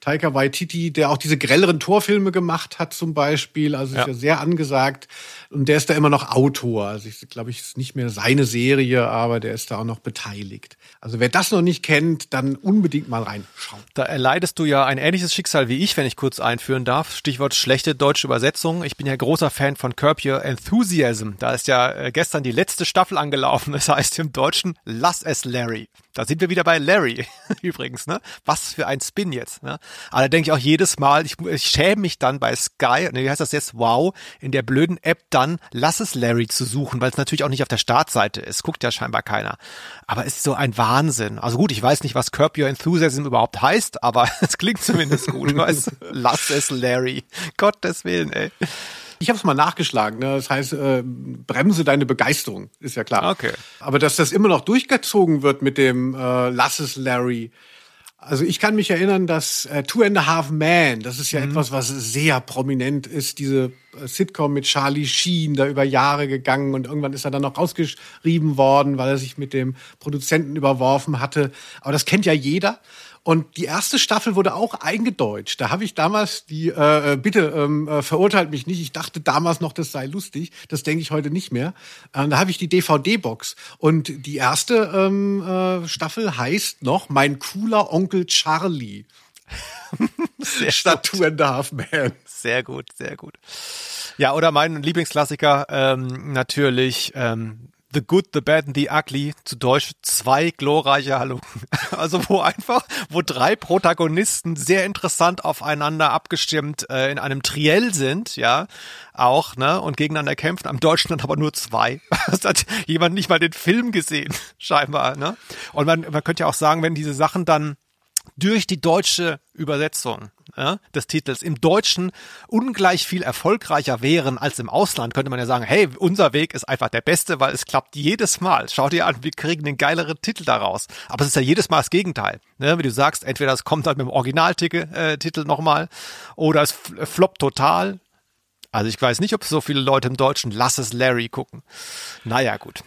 Taika Waititi, der auch diese grelleren Torfilme gemacht hat zum Beispiel, also ja. ist ja sehr angesagt und der ist da immer noch Autor. Also ich glaube, ich ist nicht mehr seine Serie, aber der ist da auch noch beteiligt. Also wer das noch nicht kennt, dann unbedingt mal reinschauen. Da erleidest du ja ein ähnliches Schicksal wie ich, wenn ich kurz einführen darf. Stichwort schlechte deutsche Übersetzung. Ich bin ja großer Fan von Curb Your Enthusiasm. Da ist ja äh, gestern die letzte Staffel angelaufen. Das heißt im Deutschen Lass es Larry. Da sind wir wieder bei Larry übrigens. Ne? Was für ein Spin jetzt. Ne? Aber da denke ich auch jedes Mal, ich, ich schäme mich dann bei Sky, ne, wie heißt das jetzt, wow, in der blöden App dann Lass es Larry zu suchen, weil es natürlich auch nicht auf der Startseite ist. Guckt ja scheinbar keiner. Aber es ist so ein Wahnsinn. Also gut, ich weiß nicht, was Curb Your Enthusiasm überhaupt heißt, aber es klingt zumindest gut. weißt? Lass es Larry. Gottes Willen, ey. Ich habe es mal nachgeschlagen. Ne? Das heißt, äh, bremse deine Begeisterung, ist ja klar. Okay. Aber dass das immer noch durchgezogen wird mit dem äh, Lass es Larry, Also ich kann mich erinnern, dass äh, Two and a Half Man, das ist ja mhm. etwas, was sehr prominent ist, diese äh, Sitcom mit Charlie Sheen, da über Jahre gegangen und irgendwann ist er dann noch rausgeschrieben worden, weil er sich mit dem Produzenten überworfen hatte. Aber das kennt ja jeder. Und die erste Staffel wurde auch eingedeutscht. Da habe ich damals die, äh, äh, bitte ähm, äh, verurteilt mich nicht, ich dachte damals noch, das sei lustig. Das denke ich heute nicht mehr. Äh, da habe ich die DVD-Box. Und die erste ähm, äh, Staffel heißt noch Mein cooler Onkel Charlie. Sehr Statt Two and a Half Man. Sehr gut, sehr gut. Ja, oder mein Lieblingsklassiker ähm, natürlich ähm, The Good, The Bad and The Ugly, zu Deutsch zwei glorreiche Halunken. Also wo einfach, wo drei Protagonisten sehr interessant aufeinander abgestimmt äh, in einem Triell sind, ja, auch, ne, und gegeneinander kämpfen. Am Deutschen dann aber nur zwei. Das hat jemand nicht mal den Film gesehen, scheinbar, ne. Und man, man könnte ja auch sagen, wenn diese Sachen dann durch die deutsche Übersetzung ja, des Titels im Deutschen ungleich viel erfolgreicher wären als im Ausland, könnte man ja sagen, hey, unser Weg ist einfach der beste, weil es klappt jedes Mal. Schau dir an, wir kriegen den geileren Titel daraus. Aber es ist ja jedes Mal das Gegenteil. Ne? Wie du sagst, entweder es kommt halt mit dem Originaltitel äh, nochmal oder es floppt total. Also ich weiß nicht, ob so viele Leute im Deutschen Lass es Larry gucken. Naja, gut.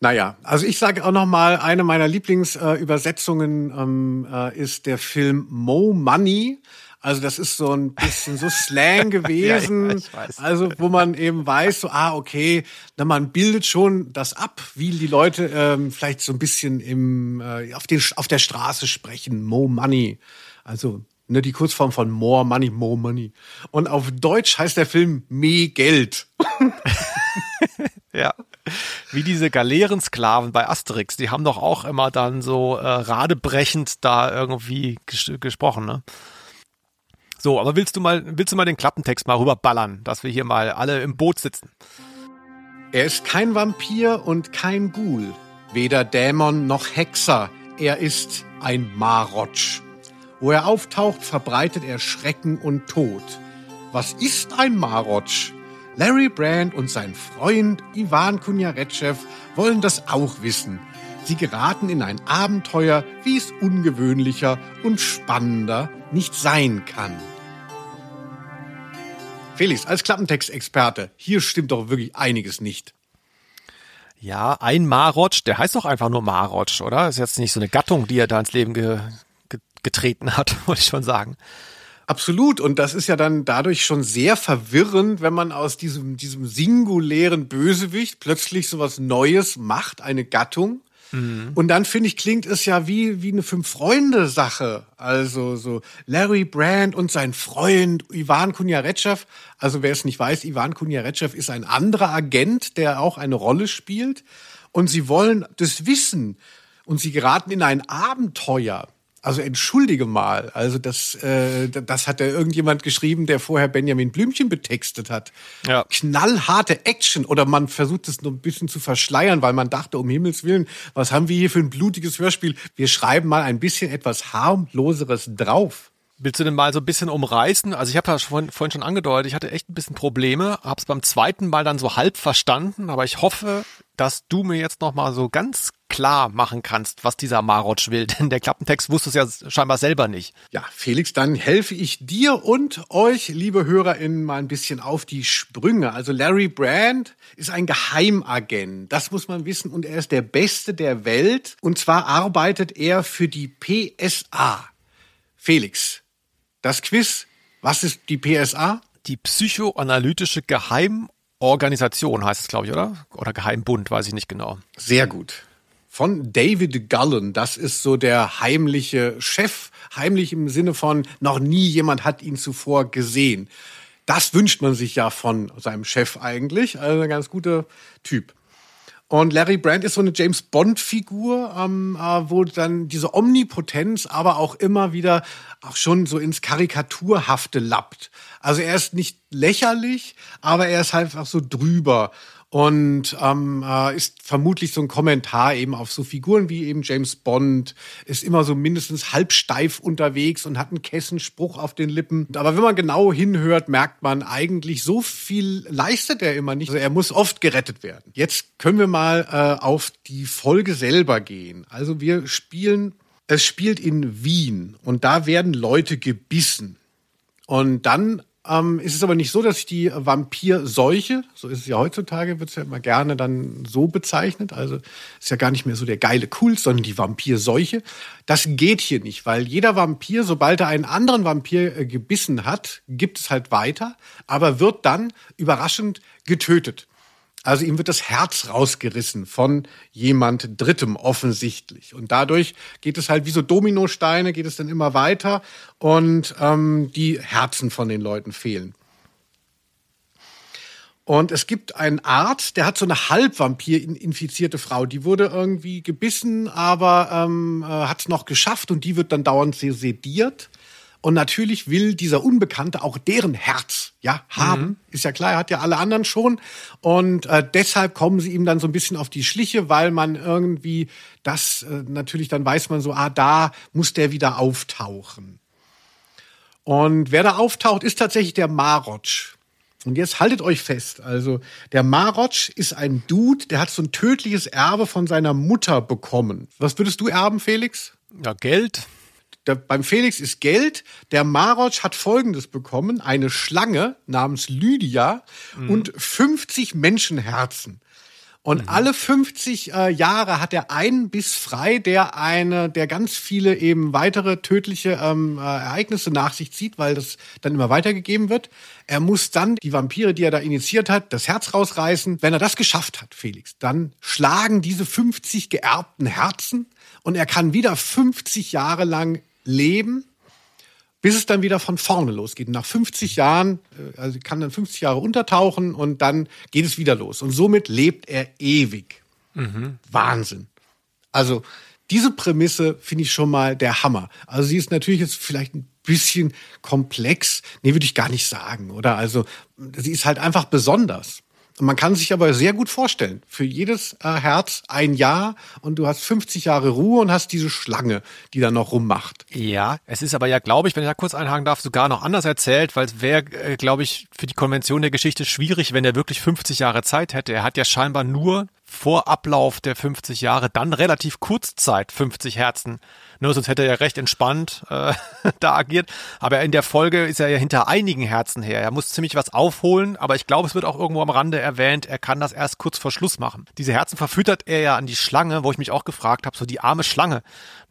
Naja, also ich sage auch noch mal, eine meiner Lieblingsübersetzungen äh, ähm, äh, ist der Film Mo Money. Also das ist so ein bisschen so Slang gewesen, ja, also wo man eben weiß, so ah okay, na man bildet schon das ab, wie die Leute ähm, vielleicht so ein bisschen im äh, auf den auf der Straße sprechen, Mo Money. Also ne, die Kurzform von More Money, More Money. Und auf Deutsch heißt der Film Me Geld. ja wie diese Galeerensklaven bei Asterix, die haben doch auch immer dann so äh, radebrechend da irgendwie ges gesprochen, ne? So, aber willst du mal, willst du mal den Klappentext mal rüberballern, dass wir hier mal alle im Boot sitzen? Er ist kein Vampir und kein Ghoul, weder Dämon noch Hexer, er ist ein Marotsch. Wo er auftaucht, verbreitet er Schrecken und Tod. Was ist ein Marotsch? Larry Brand und sein Freund Ivan Kunjaretschew wollen das auch wissen. Sie geraten in ein Abenteuer, wie es ungewöhnlicher und spannender nicht sein kann. Felix, als Klappentextexperte, hier stimmt doch wirklich einiges nicht. Ja, ein Marotsch, der heißt doch einfach nur Marotsch, oder? Ist jetzt nicht so eine Gattung, die er da ins Leben ge ge getreten hat, wollte ich schon sagen. Absolut. Und das ist ja dann dadurch schon sehr verwirrend, wenn man aus diesem, diesem singulären Bösewicht plötzlich sowas Neues macht, eine Gattung. Mhm. Und dann finde ich, klingt es ja wie, wie eine Fünf-Freunde-Sache. Also so Larry Brand und sein Freund Ivan Kunjaretschew. Also wer es nicht weiß, Ivan Kunjaretschew ist ein anderer Agent, der auch eine Rolle spielt. Und sie wollen das wissen. Und sie geraten in ein Abenteuer. Also entschuldige mal, also das, äh, das hat ja irgendjemand geschrieben, der vorher Benjamin Blümchen betextet hat. Ja. Knallharte Action oder man versucht es nur ein bisschen zu verschleiern, weil man dachte, um Himmels Willen, was haben wir hier für ein blutiges Hörspiel? Wir schreiben mal ein bisschen etwas harmloseres drauf. Willst du denn mal so ein bisschen umreißen? Also ich habe ja vorhin, vorhin schon angedeutet, ich hatte echt ein bisschen Probleme, habe es beim zweiten Mal dann so halb verstanden, aber ich hoffe, dass du mir jetzt noch mal so ganz klar machen kannst, was dieser Marotsch will. Denn der Klappentext wusste es ja scheinbar selber nicht. Ja, Felix, dann helfe ich dir und euch, liebe HörerInnen, mal ein bisschen auf die Sprünge. Also Larry Brand ist ein Geheimagent. Das muss man wissen. Und er ist der Beste der Welt. Und zwar arbeitet er für die PSA. Felix, das Quiz. Was ist die PSA? Die psychoanalytische Geheimorganisation heißt es, glaube ich, oder? Oder Geheimbund, weiß ich nicht genau. Sehr gut von David Gullen. Das ist so der heimliche Chef, heimlich im Sinne von, noch nie jemand hat ihn zuvor gesehen. Das wünscht man sich ja von seinem Chef eigentlich. Also ein ganz guter Typ. Und Larry Brand ist so eine James Bond-Figur, ähm, äh, wo dann diese Omnipotenz aber auch immer wieder auch schon so ins Karikaturhafte lappt. Also er ist nicht lächerlich, aber er ist halt einfach so drüber und ähm, äh, ist vermutlich so ein Kommentar eben auf so Figuren wie eben James Bond, ist immer so mindestens halb steif unterwegs und hat einen Kessenspruch auf den Lippen. Aber wenn man genau hinhört, merkt man eigentlich, so viel leistet er immer nicht. Also er muss oft gerettet werden. Jetzt können wir mal äh, auf die Folge selber gehen. Also wir spielen Es spielt in Wien und da werden Leute gebissen. Und dann ähm, ist es aber nicht so, dass sich die Vampirseuche, so ist es ja heutzutage, wird es ja immer gerne dann so bezeichnet, also ist ja gar nicht mehr so der geile Kult, sondern die Vampirseuche. Das geht hier nicht, weil jeder Vampir, sobald er einen anderen Vampir äh, gebissen hat, gibt es halt weiter, aber wird dann überraschend getötet. Also ihm wird das Herz rausgerissen von jemand Drittem offensichtlich. Und dadurch geht es halt wie so Dominosteine, geht es dann immer weiter und ähm, die Herzen von den Leuten fehlen. Und es gibt einen Arzt, der hat so eine Halbvampir-infizierte Frau. Die wurde irgendwie gebissen, aber ähm, äh, hat es noch geschafft und die wird dann dauernd sediert. Und natürlich will dieser Unbekannte auch deren Herz ja haben. Mhm. Ist ja klar, er hat ja alle anderen schon. Und äh, deshalb kommen sie ihm dann so ein bisschen auf die Schliche, weil man irgendwie das äh, natürlich dann weiß man so, ah, da muss der wieder auftauchen. Und wer da auftaucht, ist tatsächlich der Marotsch. Und jetzt haltet euch fest. Also, der Marotsch ist ein Dude, der hat so ein tödliches Erbe von seiner Mutter bekommen. Was würdest du erben, Felix? Ja, Geld. Der, beim Felix ist Geld. Der Marotsch hat Folgendes bekommen. Eine Schlange namens Lydia mhm. und 50 Menschenherzen. Und mhm. alle 50 äh, Jahre hat er einen Biss frei, der eine, der ganz viele eben weitere tödliche ähm, äh, Ereignisse nach sich zieht, weil das dann immer weitergegeben wird. Er muss dann die Vampire, die er da initiiert hat, das Herz rausreißen. Wenn er das geschafft hat, Felix, dann schlagen diese 50 geerbten Herzen und er kann wieder 50 Jahre lang leben, bis es dann wieder von vorne losgeht. nach 50 Jahren, äh, also kann dann 50 Jahre untertauchen und dann geht es wieder los. Und somit lebt er ewig. Mhm. Wahnsinn. Also diese Prämisse finde ich schon mal der Hammer. Also sie ist natürlich jetzt vielleicht ein bisschen komplex. Nee, würde ich gar nicht sagen, oder? Also sie ist halt einfach besonders. Man kann sich aber sehr gut vorstellen, für jedes äh, Herz ein Jahr und du hast 50 Jahre Ruhe und hast diese Schlange, die da noch rummacht. Ja, es ist aber ja, glaube ich, wenn ich da kurz einhaken darf, sogar noch anders erzählt, weil es wäre, äh, glaube ich, für die Konvention der Geschichte schwierig, wenn er wirklich 50 Jahre Zeit hätte. Er hat ja scheinbar nur vor Ablauf der 50 Jahre dann relativ Kurzzeit 50 Herzen. Nur sonst hätte er ja recht entspannt äh, da agiert. Aber in der Folge ist er ja hinter einigen Herzen her. Er muss ziemlich was aufholen, aber ich glaube, es wird auch irgendwo am Rande erwähnt, er kann das erst kurz vor Schluss machen. Diese Herzen verfüttert er ja an die Schlange, wo ich mich auch gefragt habe, so die arme Schlange.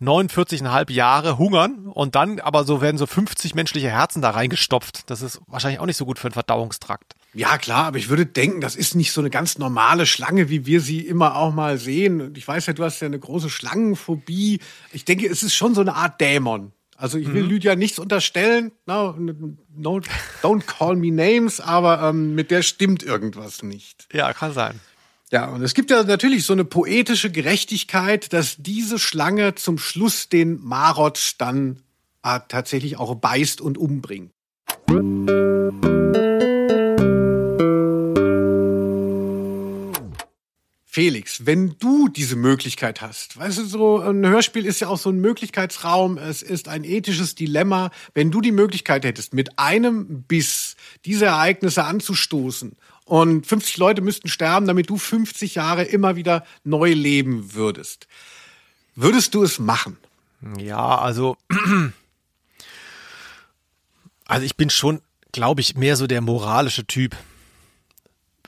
49,5 Jahre hungern und dann aber so werden so 50 menschliche Herzen da reingestopft. Das ist wahrscheinlich auch nicht so gut für den Verdauungstrakt. Ja, klar, aber ich würde denken, das ist nicht so eine ganz normale Schlange, wie wir sie immer auch mal sehen. Ich weiß ja, du hast ja eine große Schlangenphobie. Ich denke, es ist schon so eine Art Dämon. Also ich will mhm. Lydia nichts unterstellen, no, no, don't call me names, aber ähm, mit der stimmt irgendwas nicht. Ja, kann sein. Ja, und es gibt ja natürlich so eine poetische Gerechtigkeit, dass diese Schlange zum Schluss den Marotsch dann äh, tatsächlich auch beißt und umbringt. Felix, wenn du diese Möglichkeit hast, weißt du, so ein Hörspiel ist ja auch so ein Möglichkeitsraum, es ist ein ethisches Dilemma. Wenn du die Möglichkeit hättest, mit einem Biss diese Ereignisse anzustoßen und 50 Leute müssten sterben, damit du 50 Jahre immer wieder neu leben würdest, würdest du es machen? Ja, also, also ich bin schon, glaube ich, mehr so der moralische Typ.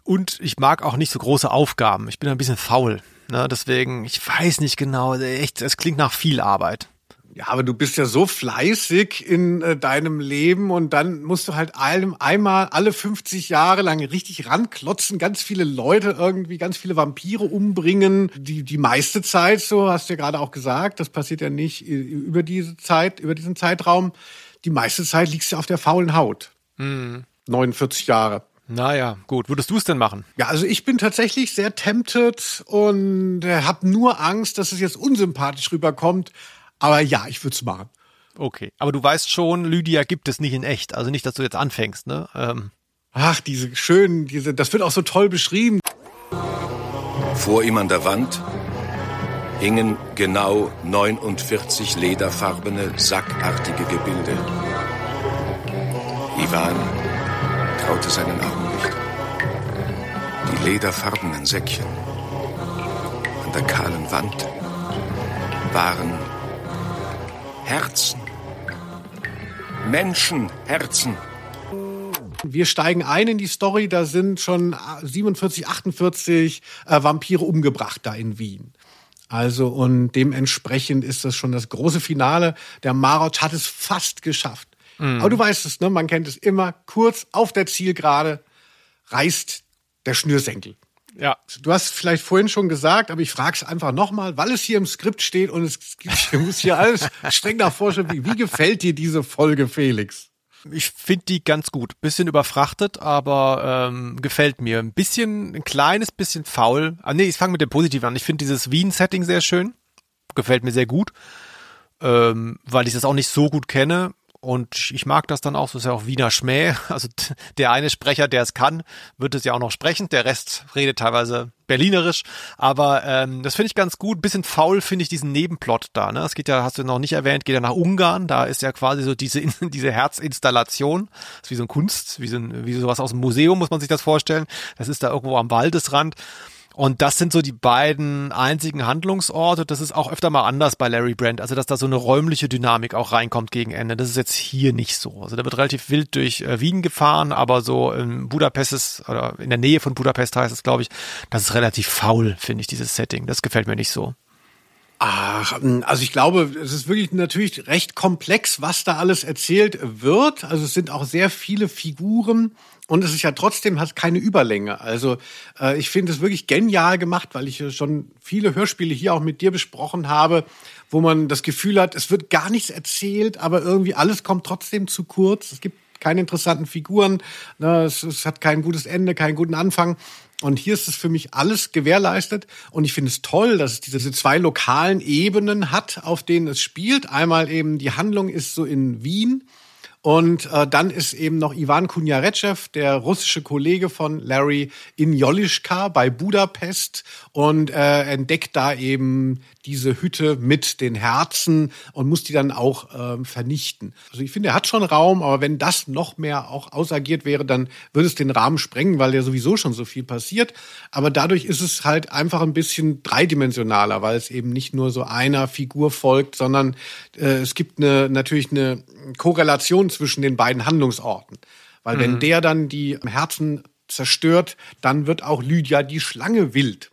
Und ich mag auch nicht so große Aufgaben. Ich bin ein bisschen faul. Ne? Deswegen, ich weiß nicht genau. Echt, es klingt nach viel Arbeit. Ja, aber du bist ja so fleißig in äh, deinem Leben und dann musst du halt einem einmal alle 50 Jahre lang richtig ranklotzen, ganz viele Leute irgendwie, ganz viele Vampire umbringen. Die, die meiste Zeit, so hast du ja gerade auch gesagt, das passiert ja nicht über diese Zeit, über diesen Zeitraum. Die meiste Zeit liegst du auf der faulen Haut. Mhm. 49 Jahre. Naja, gut. Würdest du es denn machen? Ja, also ich bin tatsächlich sehr tempted und äh, habe nur Angst, dass es jetzt unsympathisch rüberkommt. Aber ja, ich würde es machen. Okay, aber du weißt schon, Lydia gibt es nicht in echt. Also nicht, dass du jetzt anfängst, ne? Ähm. Ach, diese schönen, diese, das wird auch so toll beschrieben. Vor ihm an der Wand hingen genau 49 lederfarbene, sackartige Gebilde. Ivan traute seinen Augen nicht. Die lederfarbenen Säckchen an der kahlen Wand waren Herzen. Menschenherzen. Wir steigen ein in die Story, da sind schon 47, 48 äh, Vampire umgebracht da in Wien. Also und dementsprechend ist das schon das große Finale. Der Marot hat es fast geschafft. Mhm. Aber du weißt es, ne? man kennt es immer, kurz auf der Zielgerade reißt der Schnürsenkel. Ja. Du hast vielleicht vorhin schon gesagt, aber ich frage es einfach nochmal, weil es hier im Skript steht und es muss hier alles streng nach Vorschrift. Wie, wie gefällt dir diese Folge, Felix? Ich finde die ganz gut. Bisschen überfrachtet, aber ähm, gefällt mir. Ein bisschen, ein kleines bisschen faul. Ah, nee, ich fange mit dem Positiven an. Ich finde dieses Wien-Setting sehr schön. Gefällt mir sehr gut. Ähm, weil ich das auch nicht so gut kenne. Und ich mag das dann auch, so ist ja auch Wiener Schmäh. Also der eine Sprecher, der es kann, wird es ja auch noch sprechen. Der Rest redet teilweise berlinerisch. Aber ähm, das finde ich ganz gut. Bisschen faul finde ich diesen Nebenplot da. Ne? Es geht ja, hast du noch nicht erwähnt, geht ja nach Ungarn. Da ist ja quasi so diese, diese Herzinstallation. Das ist wie so ein Kunst, wie so, ein, wie sowas aus dem Museum, muss man sich das vorstellen. Das ist da irgendwo am Waldesrand. Und das sind so die beiden einzigen Handlungsorte. Das ist auch öfter mal anders bei Larry Brand. Also, dass da so eine räumliche Dynamik auch reinkommt gegen Ende. Das ist jetzt hier nicht so. Also, da wird relativ wild durch äh, Wien gefahren, aber so in Budapest ist, oder in der Nähe von Budapest heißt es, glaube ich, das ist relativ faul, finde ich, dieses Setting. Das gefällt mir nicht so. Ach, also ich glaube, es ist wirklich natürlich recht komplex, was da alles erzählt wird. Also es sind auch sehr viele Figuren und es ist ja trotzdem hat keine Überlänge. Also äh, ich finde es wirklich genial gemacht, weil ich schon viele Hörspiele hier auch mit dir besprochen habe, wo man das Gefühl hat, es wird gar nichts erzählt, aber irgendwie alles kommt trotzdem zu kurz. Es gibt keine interessanten Figuren, ne, es, es hat kein gutes Ende, keinen guten Anfang. Und hier ist es für mich alles gewährleistet. Und ich finde es toll, dass es diese zwei lokalen Ebenen hat, auf denen es spielt. Einmal eben die Handlung ist so in Wien und äh, dann ist eben noch Ivan Kunjaretschew, der russische Kollege von Larry in Jolischka bei Budapest und äh, entdeckt da eben diese Hütte mit den Herzen und muss die dann auch ähm, vernichten. Also ich finde, er hat schon Raum, aber wenn das noch mehr auch ausagiert wäre, dann würde es den Rahmen sprengen, weil ja sowieso schon so viel passiert. Aber dadurch ist es halt einfach ein bisschen dreidimensionaler, weil es eben nicht nur so einer Figur folgt, sondern äh, es gibt eine, natürlich eine Korrelation zwischen den beiden Handlungsorten. Weil mhm. wenn der dann die Herzen zerstört, dann wird auch Lydia die Schlange wild.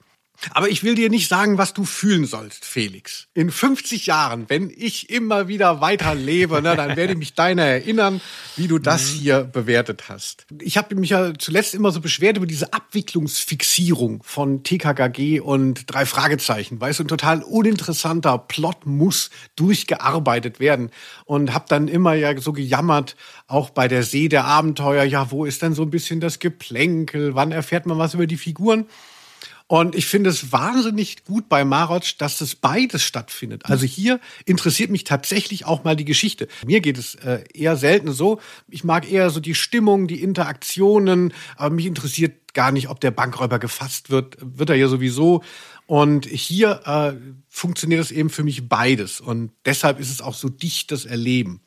Aber ich will dir nicht sagen, was du fühlen sollst, Felix. In 50 Jahren, wenn ich immer wieder weiter lebe, ne, dann werde ich mich deiner erinnern, wie du das mhm. hier bewertet hast. Ich habe mich ja zuletzt immer so beschwert über diese Abwicklungsfixierung von TKKG und drei Fragezeichen. Weißt du, ein total uninteressanter Plot muss durchgearbeitet werden. Und habe dann immer ja so gejammert, auch bei der See der Abenteuer, ja, wo ist denn so ein bisschen das Geplänkel? Wann erfährt man was über die Figuren? Und ich finde es wahnsinnig gut bei Marotsch, dass das beides stattfindet. Also hier interessiert mich tatsächlich auch mal die Geschichte. Mir geht es äh, eher selten so. Ich mag eher so die Stimmung, die Interaktionen, aber mich interessiert gar nicht, ob der Bankräuber gefasst wird. Wird er ja sowieso. Und hier äh, funktioniert es eben für mich beides. Und deshalb ist es auch so dicht das Erleben.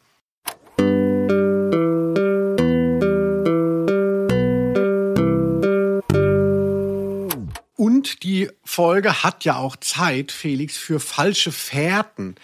Und die Folge hat ja auch Zeit, Felix, für falsche Fährten.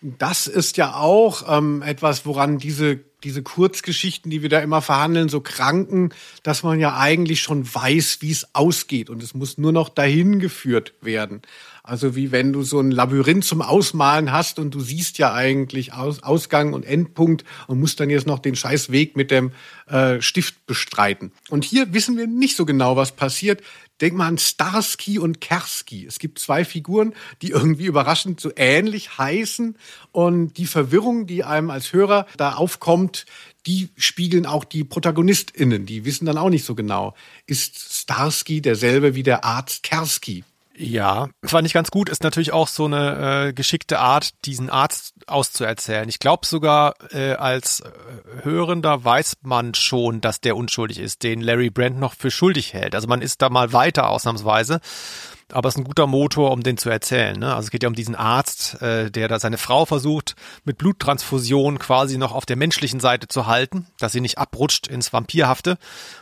Das ist ja auch ähm, etwas, woran diese, diese Kurzgeschichten, die wir da immer verhandeln, so kranken, dass man ja eigentlich schon weiß, wie es ausgeht. Und es muss nur noch dahin geführt werden. Also wie wenn du so ein Labyrinth zum Ausmalen hast und du siehst ja eigentlich Aus Ausgang und Endpunkt und musst dann jetzt noch den scheiß Weg mit dem äh, Stift bestreiten. Und hier wissen wir nicht so genau, was passiert. Denk mal an Starsky und Kersky. Es gibt zwei Figuren, die irgendwie überraschend so ähnlich heißen. Und die Verwirrung, die einem als Hörer da aufkommt, die spiegeln auch die ProtagonistInnen. Die wissen dann auch nicht so genau. Ist Starsky derselbe wie der Arzt Kersky? Ja, fand ich ganz gut. Ist natürlich auch so eine äh, geschickte Art, diesen Arzt auszuerzählen. Ich glaube sogar, äh, als äh, Hörender weiß man schon, dass der unschuldig ist, den Larry Brand noch für schuldig hält. Also man ist da mal weiter ausnahmsweise aber es ist ein guter Motor, um den zu erzählen. Ne? Also es geht ja um diesen Arzt, äh, der da seine Frau versucht, mit Bluttransfusion quasi noch auf der menschlichen Seite zu halten, dass sie nicht abrutscht ins Vampirhafte.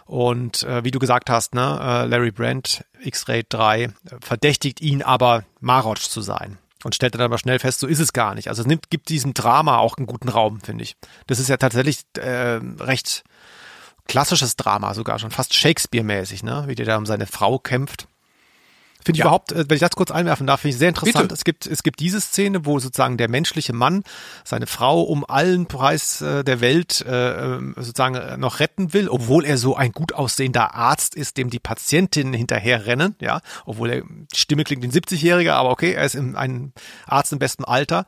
Und äh, wie du gesagt hast, ne, äh, Larry Brand, X-Ray 3, verdächtigt ihn aber Marotsch zu sein. und stellt dann aber schnell fest, so ist es gar nicht. Also es nimmt, gibt diesem Drama auch einen guten Raum, finde ich. Das ist ja tatsächlich äh, recht klassisches Drama, sogar schon fast Shakespeare-mäßig, ne? wie der da um seine Frau kämpft. Finde ich Ja. überhaupt, äh, wenn ich das kurz einwerfen darf, finde ich sehr interessant. Bitte. Es gibt, es gibt diese Szene, wo sozusagen der menschliche Mann seine Frau um allen Preis äh, der Welt äh, ähm, sozusagen äh, noch retten will, obwohl er so ein gut aussehender Arzt ist, dem die Patientinnen hinterherrennen, ja, obwohl er, die Stimme klingt wie ein 70-Jähriger, aber okay, er ist im, ein Arzt im besten Alter.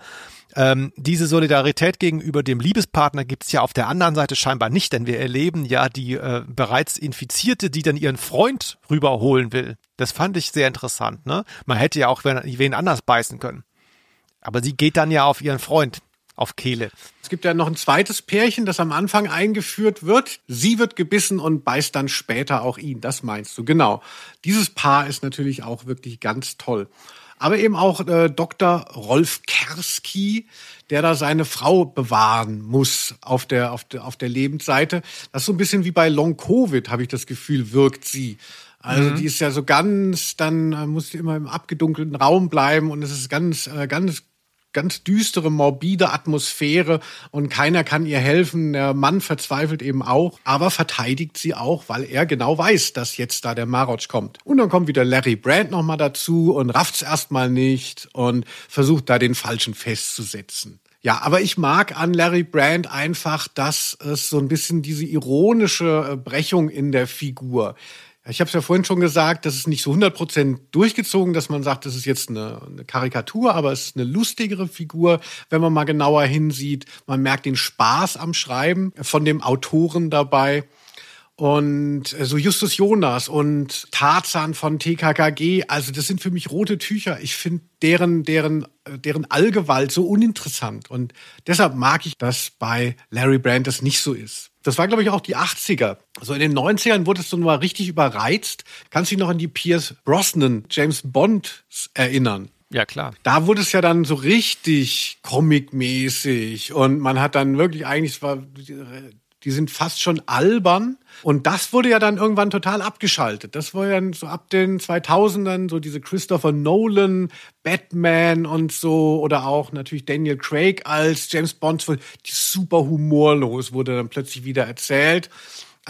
Ähm, diese Solidarität gegenüber dem Liebespartner gibt's ja auf der anderen Seite scheinbar nicht, denn wir erleben ja die äh, bereits Infizierte, die dann ihren Freund rüberholen will. Das fand ich sehr interessant. Ne? Man hätte ja auch wen, wen anders beißen können. Aber sie geht dann ja auf ihren Freund, auf Kehle. Es gibt ja noch ein zweites Pärchen, das am Anfang eingeführt wird. Sie wird gebissen und beißt dann später auch ihn. Das meinst du, genau. Dieses Paar ist natürlich auch wirklich ganz toll. Aber eben auch äh, Dr. Rolf Kerski, der da seine Frau bewahren muss auf der, auf der, auf der Lebensseite. Das ist so ein bisschen wie bei Long Covid, habe ich das Gefühl, wirkt sie. Also die ist ja so ganz, dann äh, muss sie immer im abgedunkelten Raum bleiben und es ist ganz, äh, ganz ganz düstere, morbide Atmosphäre und keiner kann ihr helfen. Der Mann verzweifelt eben auch, aber verteidigt sie auch, weil er genau weiß, dass jetzt da der Marotsch kommt. Und dann kommt wieder Larry Brand nochmal dazu und rafft's erstmal nicht und versucht da den Falschen festzusetzen. Ja, aber ich mag an Larry Brand einfach, dass es so ein bisschen diese ironische äh, Brechung in der Figur. Ich habe es ja vorhin schon gesagt, das ist nicht so 100% durchgezogen, dass man sagt, das ist jetzt eine, eine Karikatur, aber es ist eine lustigere Figur, wenn man mal genauer hinsieht. Man merkt den Spaß am Schreiben von dem Autoren dabei. Und äh, so Justus Jonas und Tarzan von TKKG, also das sind für mich rote Tücher. Ich finde deren, deren, äh, deren Allgewalt so uninteressant. Und deshalb mag ich, dass bei Larry Brand das nicht so ist. Das war, glaube ich, auch die 80er. So in den 90ern wurde es so mal richtig überreizt. Kannst du dich noch an die Pierce Brosnan, James Bond erinnern? Ja, klar. da wurde es ja dann so richtig comic-mäßig und man hat dann wirklich eigentlich, es war, die sind fast schon albern und das wurde ja dann irgendwann total abgeschaltet. Das war ja so ab den 2000ern so diese Christopher Nolan, Batman und so oder auch natürlich Daniel Craig als James Bond, die super humorlos wurde dann plötzlich wieder erzählt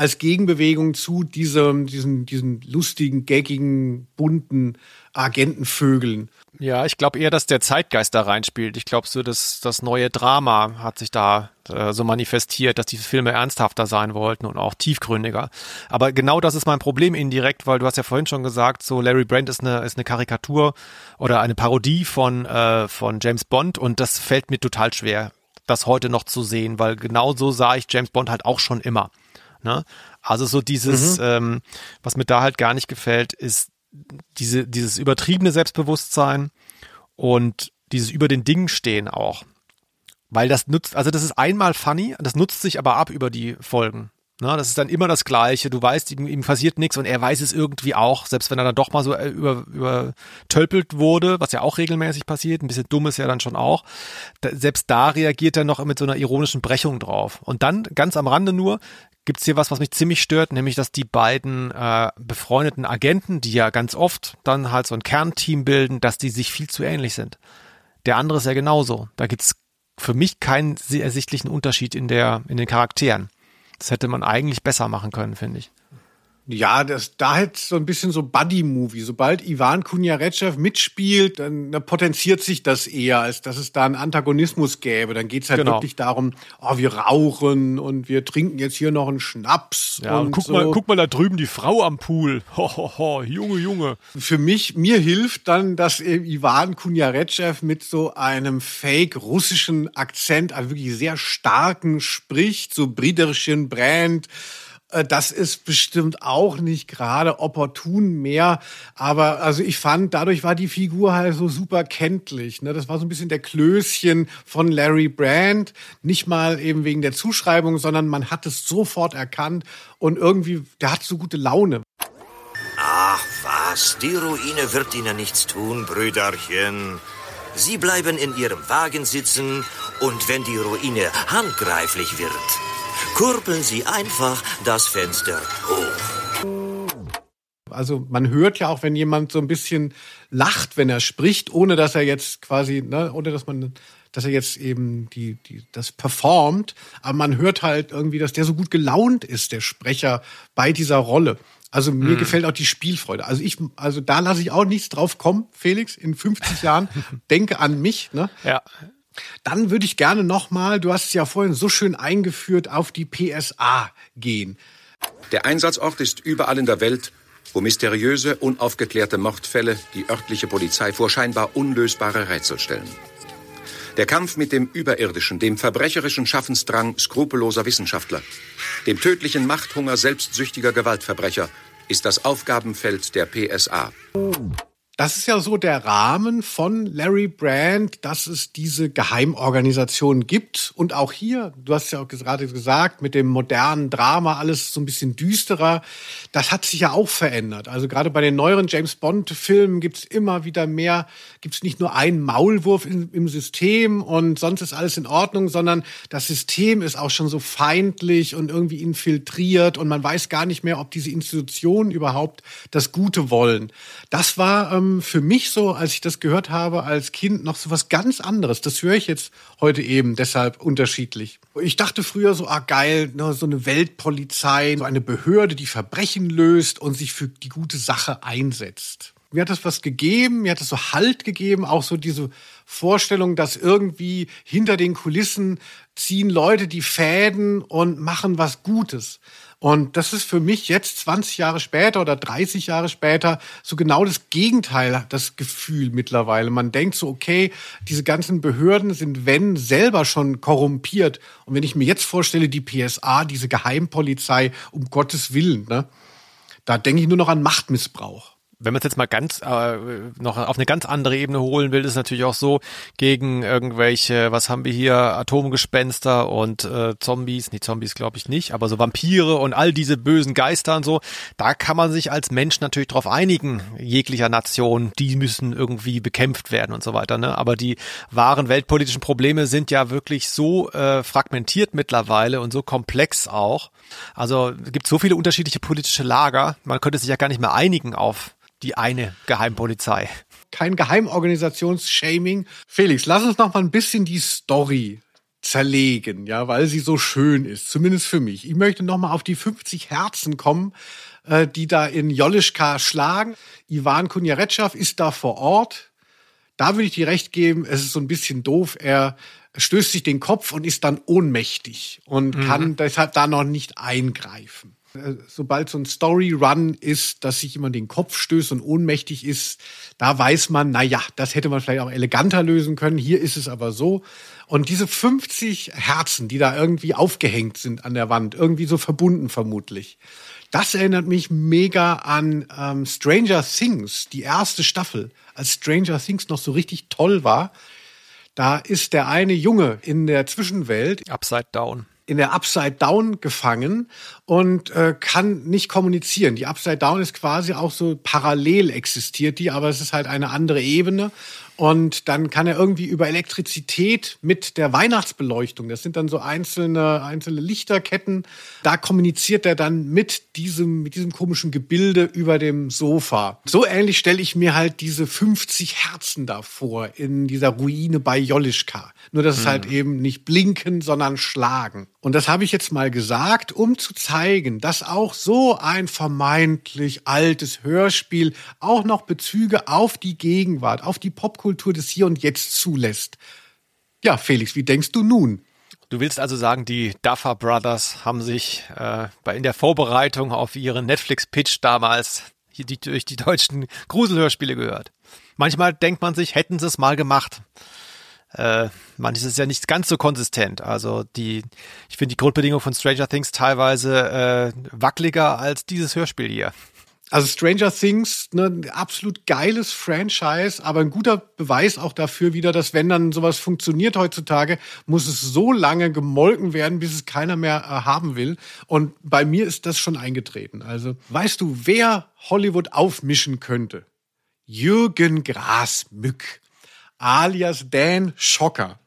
als Gegenbewegung zu diesem, diesen, diesen lustigen, gaggigen, bunten Agentenvögeln. Ja, ich glaube eher, dass der Zeitgeist da reinspielt. Ich glaube so, dass das neue Drama hat sich da äh, so manifestiert, dass diese Filme ernsthafter sein wollten und auch tiefgründiger. Aber genau das ist mein Problem indirekt, weil du hast ja vorhin schon gesagt, so Larry Brand ist eine ist eine Karikatur oder eine Parodie von äh, von James Bond und das fällt mir total schwer, das heute noch zu sehen, weil genau so sah ich James Bond halt auch schon immer. Ne? Also so dieses, ähm, was mir da halt gar nicht gefällt, ist diese, dieses übertriebene Selbstbewusstsein und dieses über den Dingen stehen auch. Weil das nutzt, also das ist einmal funny, das nutzt sich aber ab über die Folgen. Ne, das ist dann immer das Gleiche. Du weißt, ihm, ihm passiert nichts und er weiß es irgendwie auch, selbst wenn er dann doch mal so äh, über, übertölpelt wurde, was ja auch regelmäßig passiert, ein bisschen dumm ist ja dann schon auch. Da, selbst da reagiert er noch mit so einer ironischen Brechung drauf. Und dann, ganz am Rande nur, gibt's hier was, was mich ziemlich stört, nämlich dass die beiden äh, befreundeten Agenten, die ja ganz oft dann halt so ein Kernteam bilden, dass die sich viel zu ähnlich sind. Der andere ist ja genauso. Da gibt's für mich keinen sehr ersichtlichen Unterschied in der in den Charakteren. Das hätte man eigentlich besser machen können, finde ich. Ja, das, da halt so ein bisschen so Buddy-Movie. Sobald Ivan Kunjaretschew mitspielt, dann, dann potenziert sich das eher, als dass es da einen Antagonismus gäbe. Dann geht's halt Genau. wirklich darum, oh, wir rauchen und wir trinken jetzt hier noch einen Schnaps. Ja, und und guck so. mal, guck mal da drüben die Frau am Pool. Ho, ho, ho, Junge, Junge. Für mich, mir hilft dann, dass eben Ivan Kunjaretschew mit so einem fake-russischen Akzent, also wirklich sehr starken spricht, so Briderchen Brand. Äh, Das ist bestimmt auch nicht gerade opportun mehr. Aber also ich fand, dadurch war die Figur halt so super kenntlich. Ne? Das war so ein bisschen der Klößchen von Larry Brand. Nicht mal eben wegen der Zuschreibung, sondern man hat es sofort erkannt. Und irgendwie, der hat so gute Laune. Ach was, die Ruine wird Ihnen nichts tun, Brüderchen. Sie bleiben in Ihrem Wagen sitzen und wenn die Ruine handgreiflich wird, kurbeln Sie einfach das Fenster hoch. Also man hört ja auch, wenn jemand so ein bisschen lacht, wenn er spricht, ohne dass er jetzt quasi, ne, ohne dass man, dass er jetzt eben die, die, das performt. Aber man hört halt irgendwie, dass der so gut gelaunt ist, der Sprecher bei dieser Rolle. Also mir mhm. gefällt auch die Spielfreude. Also ich, also da lasse ich auch nichts drauf kommen, Felix, in 50 Jahren. Denke an mich, ne? Ja. Dann würde ich gerne nochmal, du hast es ja vorhin so schön eingeführt, auf die PSA gehen. Der Einsatzort ist überall in der Welt, wo mysteriöse, unaufgeklärte Mordfälle die örtliche Polizei vor scheinbar unlösbare Rätsel stellen. Der Kampf mit dem Überirdischen, dem verbrecherischen Schaffensdrang skrupelloser Wissenschaftler, dem tödlichen Machthunger selbstsüchtiger Gewaltverbrecher ist das Aufgabenfeld der PSA. Das ist ja so der Rahmen von Larry Brand, dass es diese Geheimorganisation gibt. Und auch hier, du hast ja auch gerade gesagt, mit dem modernen Drama alles so ein bisschen düsterer. Das hat sich ja auch verändert. Also gerade bei den neueren James Bond-Filmen gibt's immer wieder mehr, gibt's nicht nur einen Maulwurf im, im System und sonst ist alles in Ordnung, sondern das System ist auch schon so feindlich und irgendwie infiltriert und man weiß gar nicht mehr, ob diese Institutionen überhaupt das Gute wollen. Das war ähm, für mich so, als ich das gehört habe als Kind, noch so was ganz anderes. Das höre ich jetzt heute eben deshalb unterschiedlich. Ich dachte früher so, ah geil, ne, so eine Weltpolizei, so eine Behörde, die Verbrechen löst und sich für die gute Sache einsetzt. Mir hat das was gegeben, mir hat das so Halt gegeben, auch so diese Vorstellung, dass irgendwie hinter den Kulissen ziehen Leute die Fäden und machen was Gutes. Und das ist für mich jetzt 20 Jahre später oder 30 Jahre später so genau das Gegenteil, das Gefühl mittlerweile. Man denkt so, okay, diese ganzen Behörden sind, wenn, selber schon korrumpiert. Und wenn ich mir jetzt vorstelle, die PSA, diese Geheimpolizei, um Gottes Willen, ne, da denke ich nur noch an Machtmissbrauch wenn man es jetzt mal ganz äh, noch auf eine ganz andere Ebene holen will, ist es natürlich auch so gegen irgendwelche, was haben wir hier, Atomgespenster und äh, Zombies, nee, Zombies glaube ich nicht, aber so Vampire und all diese bösen Geister und so, da kann man sich als Mensch natürlich drauf einigen, jeglicher Nation, die müssen irgendwie bekämpft werden und so weiter. Ne? Aber die wahren weltpolitischen Probleme sind ja wirklich so äh, fragmentiert mittlerweile und so komplex auch. Also es gibt so viele unterschiedliche politische Lager, man könnte sich ja gar nicht mehr einigen auf die eine Geheimpolizei. Kein Geheimorganisationsshaming. Felix, lass uns noch mal ein bisschen die Story zerlegen, ja, weil sie so schön ist, zumindest für mich. Ich möchte noch mal auf die 50 Herzen kommen, äh, die da in Jolischka schlagen. Ivan Kunjaretschew ist da vor Ort. Da würde ich dir recht geben, es ist so ein bisschen doof. Er stößt sich den Kopf und ist dann ohnmächtig und mhm. kann deshalb da noch nicht eingreifen. Äh, sobald so ein Story-Run ist, dass sich jemand den Kopf stößt und ohnmächtig ist, da weiß man, na ja, das hätte man vielleicht auch eleganter lösen können. Hier ist es aber so. Und diese 50 Herzen, die da irgendwie aufgehängt sind an der Wand, irgendwie so verbunden vermutlich. Das erinnert mich mega an ähm, Stranger Things, die erste Staffel, als Stranger Things noch so richtig toll war. Da ist der eine Junge in der Zwischenwelt. Upside Down in der Upside Down gefangen und äh, kann nicht kommunizieren. Die Upside Down ist quasi auch so parallel existiert die, aber es ist halt eine andere Ebene. Und dann kann er irgendwie über Elektrizität mit der Weihnachtsbeleuchtung, das sind dann so einzelne, einzelne Lichterketten, da kommuniziert er dann mit diesem, mit diesem komischen Gebilde über dem Sofa. So ähnlich stelle ich mir halt diese 50 Herzen da vor in dieser Ruine bei Jolischka. Nur, dass mhm. es halt eben nicht blinken, sondern schlagen. Und das habe ich jetzt mal gesagt, um zu zeigen, dass auch so ein vermeintlich altes Hörspiel auch noch Bezüge auf die Gegenwart, auf die Popkultur des Hier und Jetzt zulässt. Ja, Felix, wie denkst du nun? Du willst also sagen, die Duffer Brothers haben sich äh, bei, in der Vorbereitung auf ihren Netflix-Pitch damals hier die, durch die deutschen Gruselhörspiele gehört. Manchmal denkt man sich, hätten sie es mal gemacht äh, manches ist ja nicht ganz so konsistent. Also die, ich finde die Grundbedingung von Stranger Things teilweise äh, wackeliger als dieses Hörspiel hier. Also Stranger Things, ne, absolut geiles Franchise, aber ein guter Beweis auch dafür wieder, dass wenn dann sowas funktioniert heutzutage, muss es so lange gemolken werden, bis es keiner mehr äh, haben will. Und bei mir ist das schon eingetreten. Also weißt du, wer Hollywood aufmischen könnte? Jürgen Grasmück alias Dan Schocker.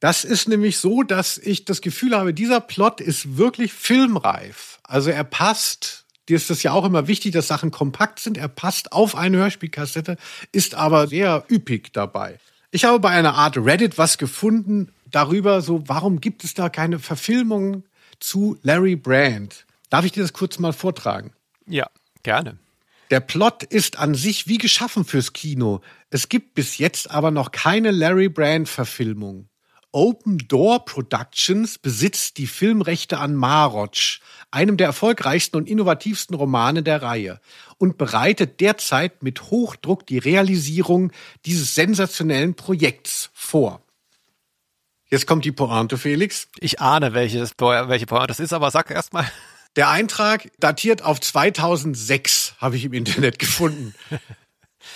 Das ist nämlich so, dass ich das Gefühl habe, dieser Plot ist wirklich filmreif. Also er passt dir ist das ja auch immer wichtig, dass Sachen kompakt sind. Er passt auf eine Hörspielkassette, ist aber sehr üppig dabei. Ich habe bei einer Art Reddit was gefunden darüber, so warum gibt es da keine Verfilmung zu Larry Brand? Darf ich dir das kurz mal vortragen? Ja, gerne. Der Plot ist an sich wie geschaffen fürs Kino. Es gibt bis jetzt aber noch keine Larry Brand Verfilmung. Open Door Productions besitzt die Filmrechte an Marotsch, einem der erfolgreichsten und innovativsten Romane der Reihe, und bereitet derzeit mit Hochdruck die Realisierung dieses sensationellen Projekts vor. Jetzt kommt die Pointe, Felix. Ich ahne, welches, welche Pointe das ist, aber sag erst mal. Der Eintrag datiert auf 2006, habe ich im Internet gefunden.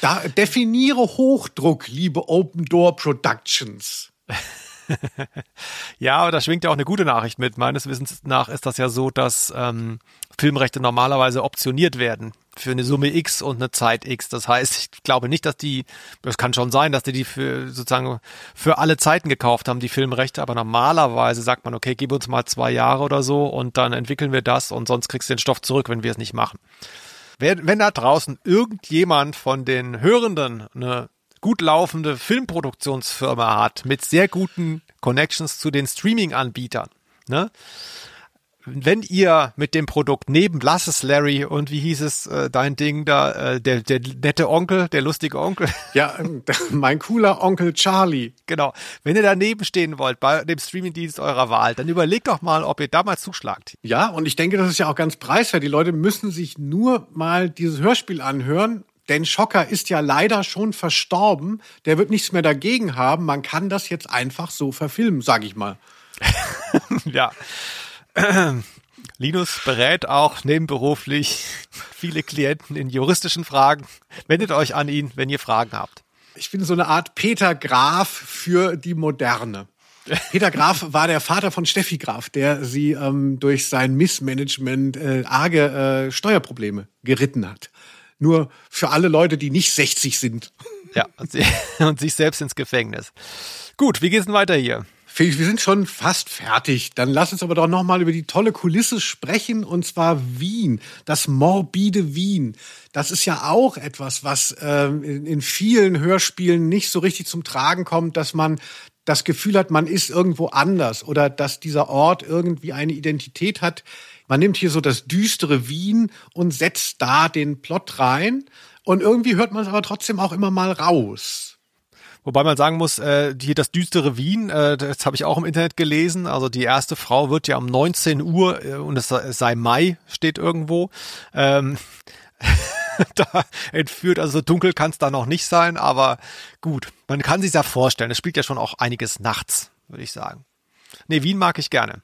Da definiere Hochdruck, liebe Open Door Productions. ja, aber da schwingt ja auch eine gute Nachricht mit. Meines Wissens nach ist das ja so, dass ähm, Filmrechte normalerweise optioniert werden für eine Summe X und eine Zeit X. Das heißt, ich glaube nicht, dass die, das kann schon sein, dass die die für sozusagen für alle Zeiten gekauft haben, die Filmrechte, aber normalerweise sagt man, okay, gib uns mal zwei Jahre oder so und dann entwickeln wir das und sonst kriegst du den Stoff zurück, wenn wir es nicht machen. Wenn, wenn da draußen irgendjemand von den Hörenden eine gut laufende Filmproduktionsfirma hat mit sehr guten Connections zu den Streaming-Anbietern, ne? Wenn ihr mit dem Produkt neben Lasses Larry und wie hieß es, äh, dein Ding da, äh, der, der nette Onkel, der lustige Onkel. Ja, mein cooler Onkel Charlie. Genau. Wenn ihr daneben stehen wollt bei dem Streamingdienst eurer Wahl, dann überlegt doch mal, ob ihr da mal zuschlagt. Ja, und ich denke, das ist ja auch ganz preiswert. Die Leute müssen sich nur mal dieses Hörspiel anhören denn Schocker ist ja leider schon verstorben. Der wird nichts mehr dagegen haben. Man kann das jetzt einfach so verfilmen, sage ich mal. ja. Linus berät auch nebenberuflich viele Klienten in juristischen Fragen. Wendet euch an ihn, wenn ihr Fragen habt. Ich bin so eine Art Peter Graf für die Moderne. Peter Graf war der Vater von Steffi Graf, der sie ähm, durch sein Missmanagement äh, arge äh, Steuerprobleme geritten hat. Nur für alle Leute, die nicht 60 sind. Ja, und, sie, und sich selbst ins Gefängnis. Gut, wie geht's denn weiter hier? Felix, wir sind schon fast fertig. Dann lass uns aber doch noch mal über die tolle Kulisse sprechen und zwar Wien, das morbide Wien. Das ist ja auch etwas, was äh, in, in vielen Hörspielen nicht so richtig zum Tragen kommt, dass man das Gefühl hat, man ist irgendwo anders oder dass dieser Ort irgendwie eine Identität hat, man nimmt hier so das düstere Wien und setzt da den Plot rein. Und irgendwie hört man es aber trotzdem auch immer mal raus. Wobei man sagen muss, äh, hier das düstere Wien, äh, das habe ich auch im Internet gelesen. Also die erste Frau wird ja um 19 Uhr äh, und es sei Mai, steht irgendwo. Ähm, da entführt, also so dunkel kann es da noch nicht sein, aber gut, man kann sich ja vorstellen. Es spielt ja schon auch einiges nachts, würde ich sagen. Nee, Wien mag ich gerne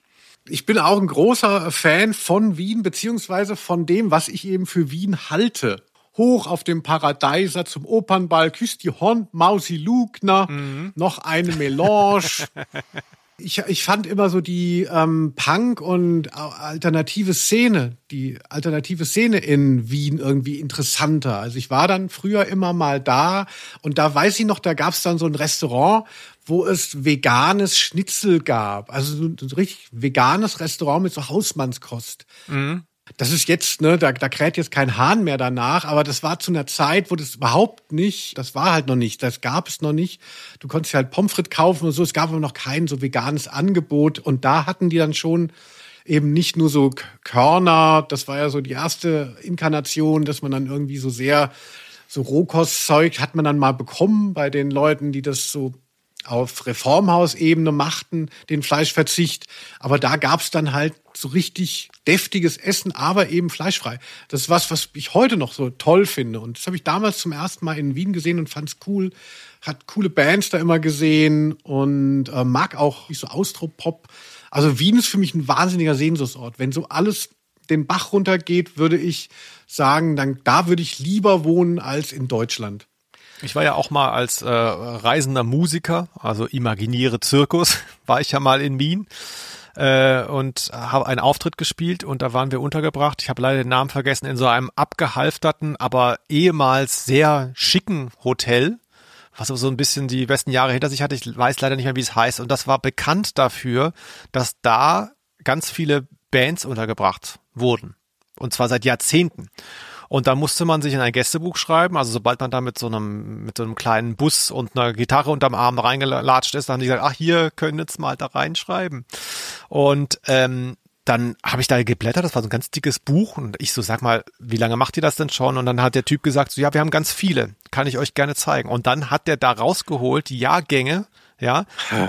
ich bin auch ein großer Fan von Wien, beziehungsweise von dem, was ich eben für Wien halte. Hoch auf dem Paradeiser zum Opernball küsst die Horn Mausi Lugner, mhm. noch eine Melange. ich, ich fand immer so die ähm, Punk- und alternative Szene, die alternative Szene in Wien irgendwie interessanter. Also ich war dann früher immer mal da und da weiß ich noch, da gab es dann so ein Restaurant, wo es veganes Schnitzel gab. Also so ein richtig veganes Restaurant mit so Hausmannskost. Mhm. Das ist jetzt, ne, da, da kräht jetzt kein Hahn mehr danach, aber das war zu einer Zeit, wo das überhaupt nicht, das war halt noch nicht, das gab es noch nicht. Du konntest ja halt Pommes frites kaufen und so, es gab aber noch kein so veganes Angebot und da hatten die dann schon eben nicht nur so Körner, das war ja so die erste Inkarnation, dass man dann irgendwie so sehr so Rohkostzeug hat man dann mal bekommen bei den Leuten, die das so auf Reformhausebene machten, den Fleischverzicht. Aber da gab's dann halt so richtig deftiges Essen, aber eben fleischfrei. Das ist was, was ich heute noch so toll finde. Und das habe ich damals zum ersten Mal in Wien gesehen und fand's cool. Hat coole Bands da immer gesehen und äh, mag auch so Austropop. Also Wien ist für mich ein wahnsinniger Sehnsuchtsort. Wenn so alles den Bach runtergeht, würde ich sagen, dann da würde ich lieber wohnen als in Deutschland. Ich war ja auch mal als äh, reisender Musiker, also imaginiere Zirkus, war ich ja mal in Wien äh, und habe einen Auftritt gespielt und da waren wir untergebracht. Ich habe leider den Namen vergessen, in so einem abgehalfterten, aber ehemals sehr schicken Hotel, was so ein bisschen die besten Jahre hinter sich hatte. Ich weiß leider nicht mehr, wie es heißt. Und das war bekannt dafür, dass da ganz viele Bands untergebracht wurden. Und zwar seit Jahrzehnten. Und da musste man sich in ein Gästebuch schreiben. Also sobald man da mit so einem, mit so einem kleinen Bus und einer Gitarre unterm Arm reingelatscht ist, dann haben die gesagt, ach, hier können jetzt mal da reinschreiben. Und ähm, dann habe ich da geblättert, das war so ein ganz dickes Buch und ich so, sag mal, wie lange macht ihr das denn schon? Und dann hat der Typ gesagt, so, ja, wir haben ganz viele, kann ich euch gerne zeigen. Und dann hat der da rausgeholt die Jahrgänge, ja,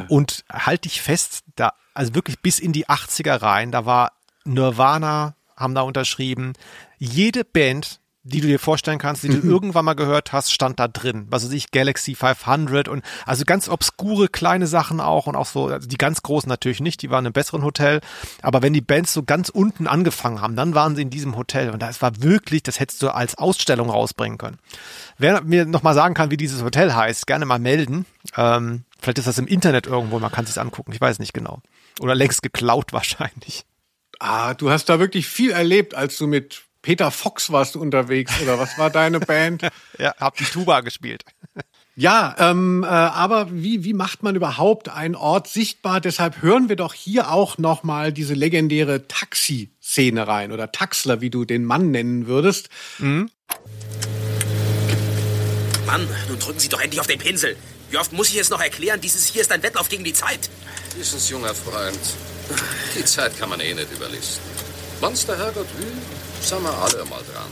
und halt dich fest, da, also wirklich bis in die 80er rein, da war Nirvana, haben da unterschrieben. Jede Band, die du dir vorstellen kannst, die du irgendwann mal gehört hast, stand da drin. Was weiß ich, Galaxy 500 und also ganz obskure kleine Sachen auch und auch so, also die ganz großen natürlich nicht, die waren im besseren Hotel. Aber wenn die Bands so ganz unten angefangen haben, dann waren sie in diesem Hotel und das war wirklich, das hättest du als Ausstellung rausbringen können. Wer mir nochmal sagen kann, wie dieses Hotel heißt, gerne mal melden. Ähm, vielleicht ist das im Internet irgendwo, man kann es sich angucken, ich weiß nicht genau. Oder längst geklaut wahrscheinlich. Ah, du hast da wirklich viel erlebt, als du mit Peter Fox warst unterwegs oder was war deine Band? ja, hab die Tuba gespielt. Ja, ähm, äh, aber wie, wie macht man überhaupt einen Ort sichtbar? Deshalb hören wir doch hier auch nochmal diese legendäre Taxi-Szene rein oder Taxler, wie du den Mann nennen würdest. Mhm. Mann, nun drücken Sie doch endlich auf den Pinsel. Wie oft muss ich es noch erklären? Dieses hier ist ein Wettlauf gegen die Zeit. Dieses junger Freund, die Zeit kann man eh nicht überlisten. Wann's der Herrgott will, sind wir alle mal dran.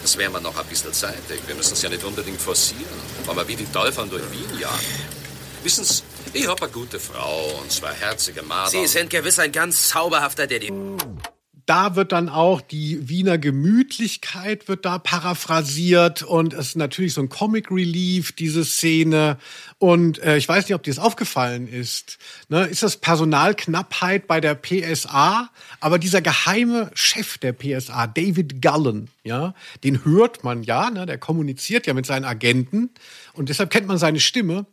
Das wäre mir noch ein bisschen zeitig. Wir müssen es ja nicht unbedingt forcieren, weil wir wie die Teufel durch Wien jagen. Wissen Sie, ich habe eine gute Frau und zwei herzige Madern. Sie sind gewiss ein ganz zauberhafter Daddy da wird dann auch die Wiener Gemütlichkeit wird da paraphrasiert und es ist natürlich so ein Comic Relief, diese Szene. Und äh, ich weiß nicht, ob dir das aufgefallen ist. Ne? Ist das Personalknappheit bei der PSA? Aber dieser geheime Chef der PSA, David Gullen, ja, den hört man ja, ne? der kommuniziert ja mit seinen Agenten und deshalb kennt man seine Stimme.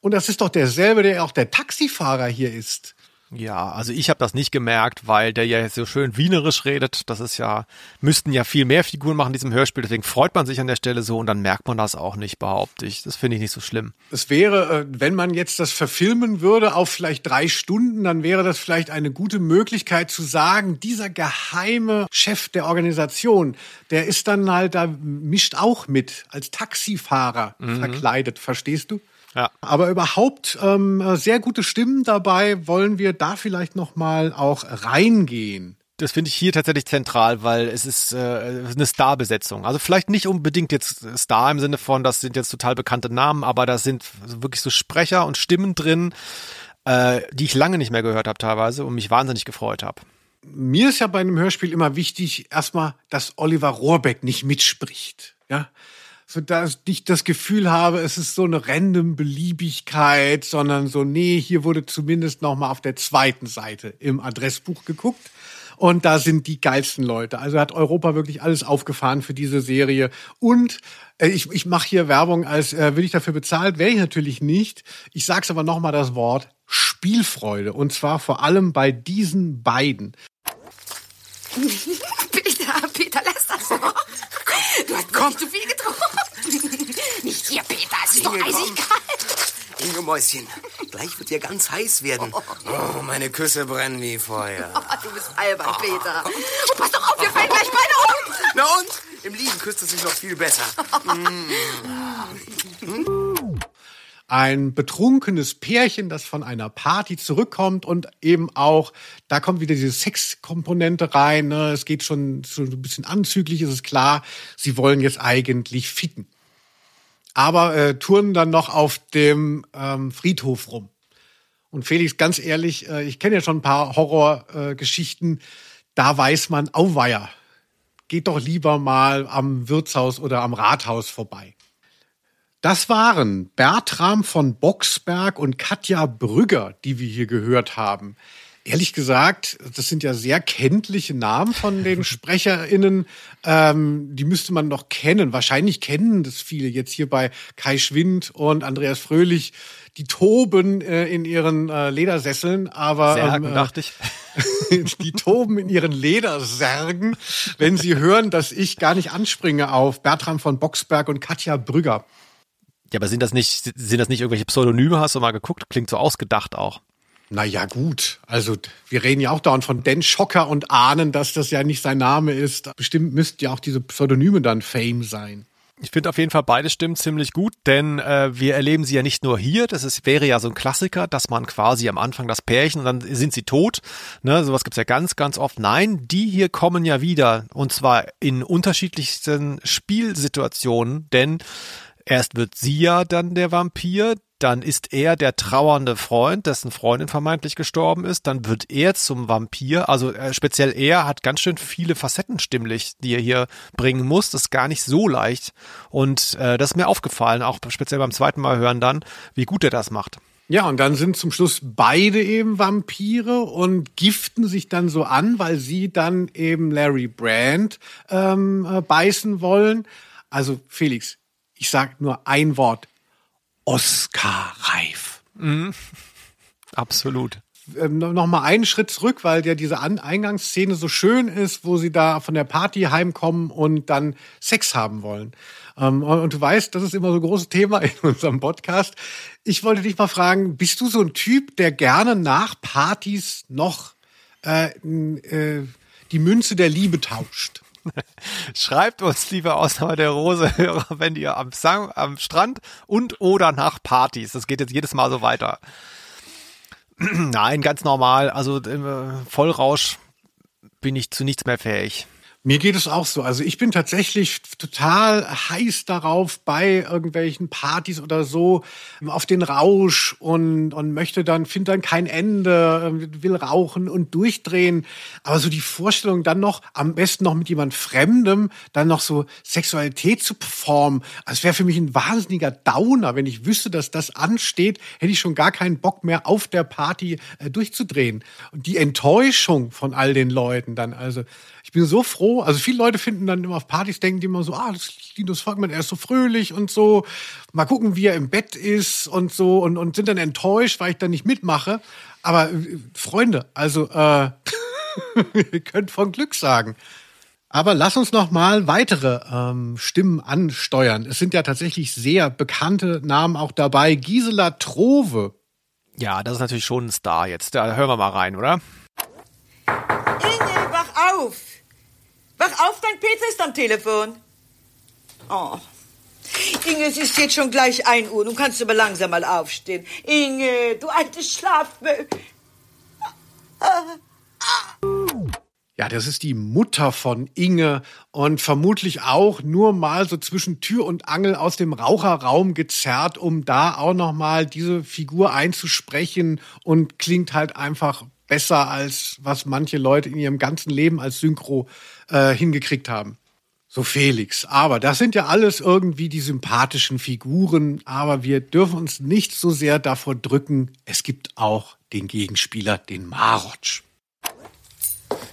Und das ist doch derselbe, der auch der Taxifahrer hier ist. Ja, also ich habe das nicht gemerkt, weil der ja so schön wienerisch redet. Das ist ja, müssten ja viel mehr Figuren machen in diesem Hörspiel. Deswegen freut man sich an der Stelle so und dann merkt man das auch nicht, behaupte ich. Das finde ich nicht so schlimm. Es wäre, äh, wenn man jetzt das verfilmen würde auf vielleicht drei Stunden, dann wäre das vielleicht eine gute Möglichkeit zu sagen, dieser geheime Chef der Organisation, der ist dann halt da, mischt auch mit als Taxifahrer mhm. verkleidet. Verstehst du? Ja. Aber überhaupt ähm, sehr gute Stimmen dabei. Wollen wir da vielleicht noch mal auch reingehen? Das finde ich hier tatsächlich zentral, weil es ist äh, eine Starbesetzung. Also vielleicht nicht unbedingt jetzt Star im Sinne von, das sind jetzt total bekannte Namen, aber da sind wirklich so Sprecher und Stimmen drin, äh, die ich lange nicht mehr gehört habe teilweise und mich wahnsinnig gefreut habe. Mir ist ja bei einem Hörspiel immer wichtig, erstmal, dass Oliver Rohrbeck nicht mitspricht. Ja, so dass ich das Gefühl habe, es ist so eine random Beliebigkeit, sondern so, nee, hier wurde zumindest noch mal auf der zweiten Seite im Adressbuch geguckt. Und da sind die geilsten Leute. Also hat Europa wirklich alles aufgefahren für diese Serie. Und äh, ich, ich mache hier Werbung, als äh, will ich dafür bezahlt, wäre ich natürlich nicht. Ich sag's aber noch mal das Wort Spielfreude. Und zwar vor allem bei diesen beiden. Peter, Peter, lass das. Du hast Komm. nicht zu viel getrunken. Nicht hier, Peter, es ist doch eisig kalt. Inge Mäuschen, gleich wird dir ganz heiß werden. Oh, meine Küsse brennen wie Feuer. Oh, du bist albern, Peter. Oh, pass doch auf, wir fallen gleich beide um. Na und? Im Liegen küsst es sich noch viel besser. ein betrunkenes Pärchen, das von einer Party zurückkommt und eben auch, da kommt wieder diese Sexkomponente rein. Ne? Es geht schon so ein bisschen anzüglich, ist es klar, sie wollen jetzt eigentlich ficken. Aber äh, touren dann noch auf dem ähm, Friedhof rum. Und Felix, ganz ehrlich, äh, ich kenne ja schon ein paar Horrorgeschichten, äh, da weiß man, auweia, geht doch lieber mal am Wirtshaus oder am Rathaus vorbei. Das waren Bertram von Boxberg und Katja Brügger, die wir hier gehört haben. Ehrlich gesagt, das sind ja sehr kenntliche Namen von den SprecherInnen. Ähm, die müsste man noch kennen. Wahrscheinlich kennen das viele jetzt hier bei Kai Schwind und Andreas Fröhlich. Die toben äh, in ihren äh, Ledersesseln, aber Särgen, ähm, dachte ich. die toben in ihren Ledersärgen, wenn sie hören, dass ich gar nicht anspringe auf Bertram von Boxberg und Katja Brügger. Ja, aber sind das nicht, sind das nicht irgendwelche Pseudonyme? Hast du mal geguckt? Klingt so ausgedacht auch. Naja, gut. Also, wir reden ja auch dauernd von Dan Schocker und ahnen, dass das ja nicht sein Name ist. Bestimmt müssten ja auch diese Pseudonyme dann Fame sein. Ich finde auf jeden Fall beide Stimmen ziemlich gut, denn äh, wir erleben sie ja nicht nur hier, das ist, wäre ja so ein Klassiker, dass man quasi am Anfang das Pärchen und dann sind sie tot. Ne, sowas gibt's ja ganz, ganz oft. Nein, die hier kommen ja wieder und zwar in unterschiedlichsten Spielsituationen, denn erst wird sie ja dann der Vampir, dann ist er der trauernde Freund, dessen Freundin vermeintlich gestorben ist, dann wird er zum Vampir, also äh, speziell er hat ganz schön viele Facetten stimmlich, die er hier bringen muss, das ist gar nicht so leicht und äh, das ist mir aufgefallen, auch speziell beim zweiten Mal hören dann, wie gut er das macht. Ja, und dann sind zum Schluss beide eben Vampire und giften sich dann so an, weil sie dann eben Larry Brand ähm, äh, beißen wollen. Also Felix, ich sag nur ein Wort, Oscar-reif. Mhm. Absolut. Ähm, noch mal einen Schritt zurück, weil ja diese An Eingangsszene so schön ist, wo sie da von der Party heimkommen und dann Sex haben wollen. Ähm, und, und, du weißt, das ist immer so ein großes Thema in unserem Podcast. Ich wollte dich mal fragen, bist du so ein Typ, der gerne nach Partys noch äh, äh, die Münze der Liebe tauscht? Schreibt uns, liebe Ausnahme der Rose, wenn ihr am, Sang, am Strand und oder nach Partys. Das geht jetzt jedes Mal so weiter. Nein, ganz normal. Also im äh, Vollrausch bin ich zu nichts mehr fähig. Mir geht es auch so. Also ich bin tatsächlich total heiß darauf, bei irgendwelchen Partys oder so auf den Rausch und, und möchte dann, finde dann kein Ende, äh, will rauchen und durchdrehen. Aber so die Vorstellung dann noch, am besten noch mit jemand Fremdem, dann noch so Sexualität zu performen, das wäre für mich ein wahnsinniger Downer. Wenn ich wüsste, dass das ansteht, hätte ich schon gar keinen Bock mehr auf der Party äh, durchzudrehen. Und die Enttäuschung von all den Leuten dann, also ich bin so froh. Also viele Leute finden dann immer auf Partys, denken die immer so, ah, das Linus Volkmann, er ist so fröhlich und so. Mal gucken, wie er im Bett ist und so und, und sind dann enttäuscht, weil ich dann nicht mitmache. Aber äh, Freunde, also äh, ihr könnt von Glück sagen. Aber lass uns noch mal weitere ähm, Stimmen ansteuern. Es sind ja tatsächlich sehr bekannte Namen auch dabei. Gisela Trove. Ja, das ist natürlich schon ein Star jetzt. Da hören wir mal rein, oder? Auf! Wach auf, dein Peter ist am Telefon. Oh. Inge, es ist jetzt schon gleich ein Uhr. Nun kannst du aber langsam mal aufstehen. Inge, du alte Schlafmö. Ja, das ist die Mutter von Inge und vermutlich auch nur mal so zwischen Tür und Angel aus dem Raucherraum gezerrt, um da auch noch mal diese Figur einzusprechen und klingt halt einfach besser als was manche Leute in ihrem ganzen Leben als Synchro äh, hingekriegt haben. So Felix. Aber das sind ja alles irgendwie die sympathischen Figuren. Aber wir dürfen uns nicht so sehr davor drücken. Es gibt auch den Gegenspieler, den Marotsch.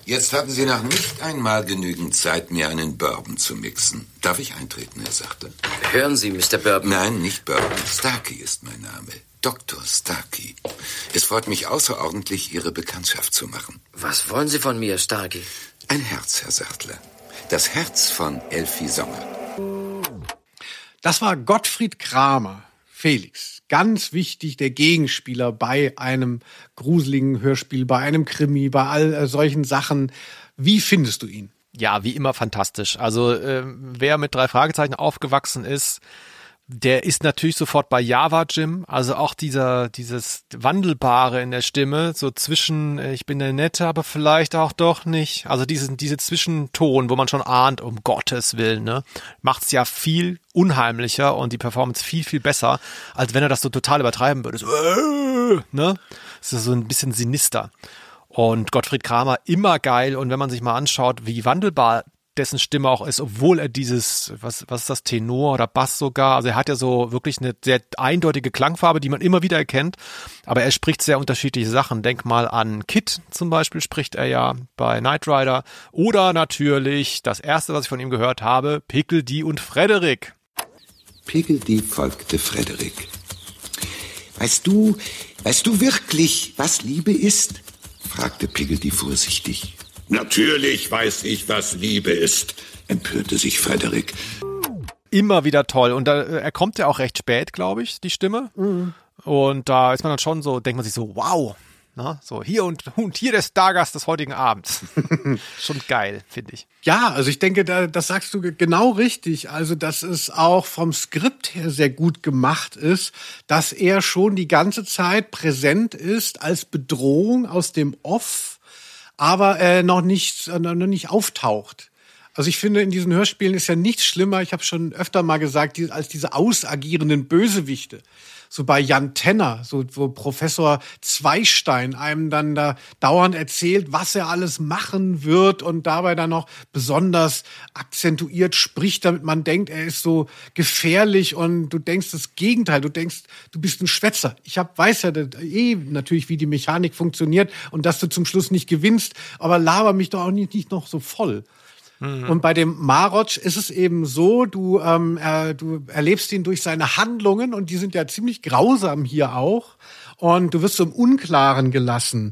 Jetzt hatten Sie noch nicht einmal genügend Zeit, mir einen Bourbon zu mixen. Darf ich eintreten, Herr Sachte? Hören Sie, Mr. Bourbon. Nein, nicht Bourbon. Starkey ist mein Name. Dr. Starkey. Es freut mich außerordentlich, Ihre Bekanntschaft zu machen. Was wollen Sie von mir, Starkey? Ein Herz, Herr Sachtler. Das Herz von Elfie Sommer. Das war Gottfried Kramer. Felix, ganz wichtig, der Gegenspieler bei einem gruseligen Hörspiel, bei einem Krimi, bei all äh, solchen Sachen. Wie findest du ihn? Ja, wie immer fantastisch. Also äh, wer mit drei Fragezeichen aufgewachsen ist, der ist natürlich sofort bei Java Jim, also auch dieser, dieses Wandelbare in der Stimme, so zwischen, äh, ich bin der Nette, aber vielleicht auch doch nicht. Also diesen, diese Zwischenton, wo man schon ahnt, um Gottes Willen, ne, macht's ja viel unheimlicher und die Performance viel, viel besser, als wenn er das so total übertreiben würde. So, äh, ne? Das ist so ein bisschen sinister. Und Gottfried Kramer immer geil. Und wenn man sich mal anschaut, wie wandelbar dessen Stimme auch ist, obwohl er dieses, was, was ist das, Tenor oder Bass sogar, also er hat ja so wirklich eine sehr eindeutige Klangfarbe, die man immer wieder erkennt, aber er spricht sehr unterschiedliche Sachen. Denk mal an Kit zum Beispiel spricht er ja bei Knight Rider oder natürlich das erste, was ich von ihm gehört habe, Pickledy und Frederik. Pickledy folgte Frederik. Weißt du, weißt du wirklich, was Liebe ist? fragte Pickledy vorsichtig. Natürlich weiß ich, was Liebe ist, empörte sich Frederik. Immer wieder toll. Und da, er kommt ja auch recht spät, glaube ich, die Stimme. Mhm. Und da ist man dann schon so, denkt man sich so, wow, Ne? So, hier und, und hier der Stargast des heutigen Abends. Schon geil, finde ich. Ja, also ich denke, da, das sagst du genau richtig. Also, dass es auch vom Skript her sehr gut gemacht ist, dass er schon die ganze Zeit präsent ist als Bedrohung aus dem Off, aber äh, noch nicht, äh, noch nicht auftaucht. Also ich finde, in diesen Hörspielen ist ja nichts schlimmer, ich habe schon öfter mal gesagt, als diese ausagierenden Bösewichte so bei Jan Tenner, so wo Professor Zweistein einem dann da dauernd erzählt, was er alles machen wird und dabei dann noch besonders akzentuiert spricht, damit man denkt, er ist so gefährlich und du denkst das Gegenteil, du denkst, du bist ein Schwätzer. Ich hab, weiß ja eh natürlich, wie die Mechanik funktioniert und dass du zum Schluss nicht gewinnst, aber laber mich doch auch nicht, nicht noch so voll. Mhm. Und bei dem Marotsch ist es eben so, du, ähm, äh, du erlebst ihn durch seine Handlungen und die sind ja ziemlich grausam hier auch. Und du wirst so im Unklaren gelassen.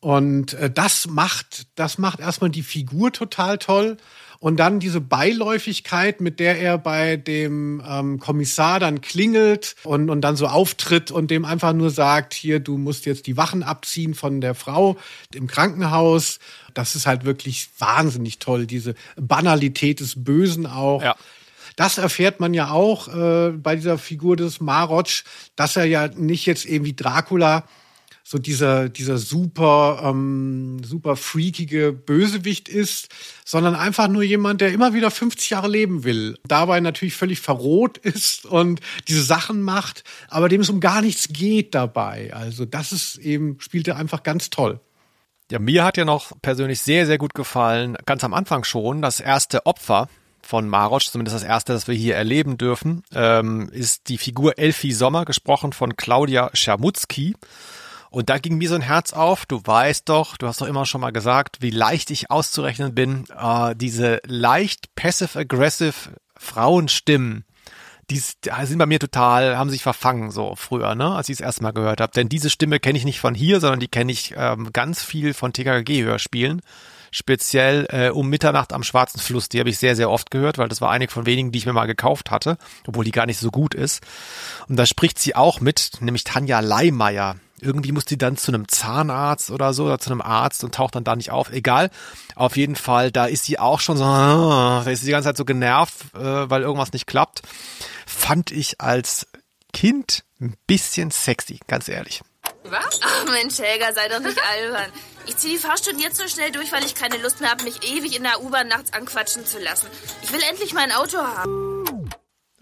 Und äh, das macht, das macht erstmal die Figur total toll. Und dann diese Beiläufigkeit, mit der er bei dem ähm, Kommissar dann klingelt und, und dann so auftritt und dem einfach nur sagt, hier, du musst jetzt die Wachen abziehen von der Frau im Krankenhaus. Das ist halt wirklich wahnsinnig toll, diese Banalität des Bösen auch. Ja. Das erfährt man ja auch äh, bei dieser Figur des Marotsch, dass er ja nicht jetzt irgendwie Dracula so dieser, dieser super, ähm, super freakige Bösewicht ist, sondern einfach nur jemand, der immer wieder 50 Jahre leben will. Dabei natürlich völlig verroht ist und diese Sachen macht, aber dem es um gar nichts geht dabei. Also das ist eben, spielt er einfach ganz toll. Ja, mir hat ja noch persönlich sehr, sehr gut gefallen, ganz am Anfang schon, das erste Opfer von Marosch, zumindest das erste, das wir hier erleben dürfen, ähm, ist die Figur Elfie Sommer, gesprochen von Claudia Schermutzki. Und da ging mir so ein Herz auf. Du weißt doch, du hast doch immer schon mal gesagt, wie leicht ich auszurechnen bin. Äh, diese leicht passive-aggressive Frauenstimmen, die sind bei mir total, haben sich verfangen so früher, ne, als ich es erstmal gehört habe. Denn diese Stimme kenne ich nicht von hier, sondern die kenne ich ähm, ganz viel von TKG-Hörspielen. Speziell äh, um Mitternacht am Schwarzen Fluss. Die habe ich sehr, sehr oft gehört, weil das war eine von wenigen, die ich mir mal gekauft hatte, obwohl die gar nicht so gut ist. Und da spricht sie auch mit, nämlich Tanja Leimeyer irgendwie muss die dann zu einem Zahnarzt oder so oder zu einem Arzt und taucht dann da nicht auf. Egal. Auf jeden Fall, da ist sie auch schon so, da ist sie die ganze Zeit so genervt, äh, weil irgendwas nicht klappt. Fand ich als Kind ein bisschen sexy, ganz ehrlich. Was? Ach Mensch, Helga, sei doch nicht albern. Ich ziehe die Fahrstunde jetzt so schnell durch, weil ich keine Lust mehr habe, mich ewig in der U-Bahn nachts anquatschen zu lassen. Ich will endlich mein Auto haben.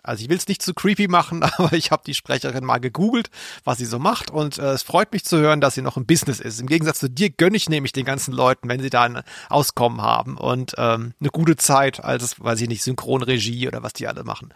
Also ich will es nicht zu creepy machen, aber ich habe die Sprecherin mal gegoogelt, was sie so macht und äh, es freut mich zu hören, dass sie noch im Business ist. Im Gegensatz zu dir gönne ich nämlich den ganzen Leuten, wenn sie da ein Auskommen haben und ähm, eine gute Zeit als, weiß ich nicht, Synchronregie oder was die alle machen.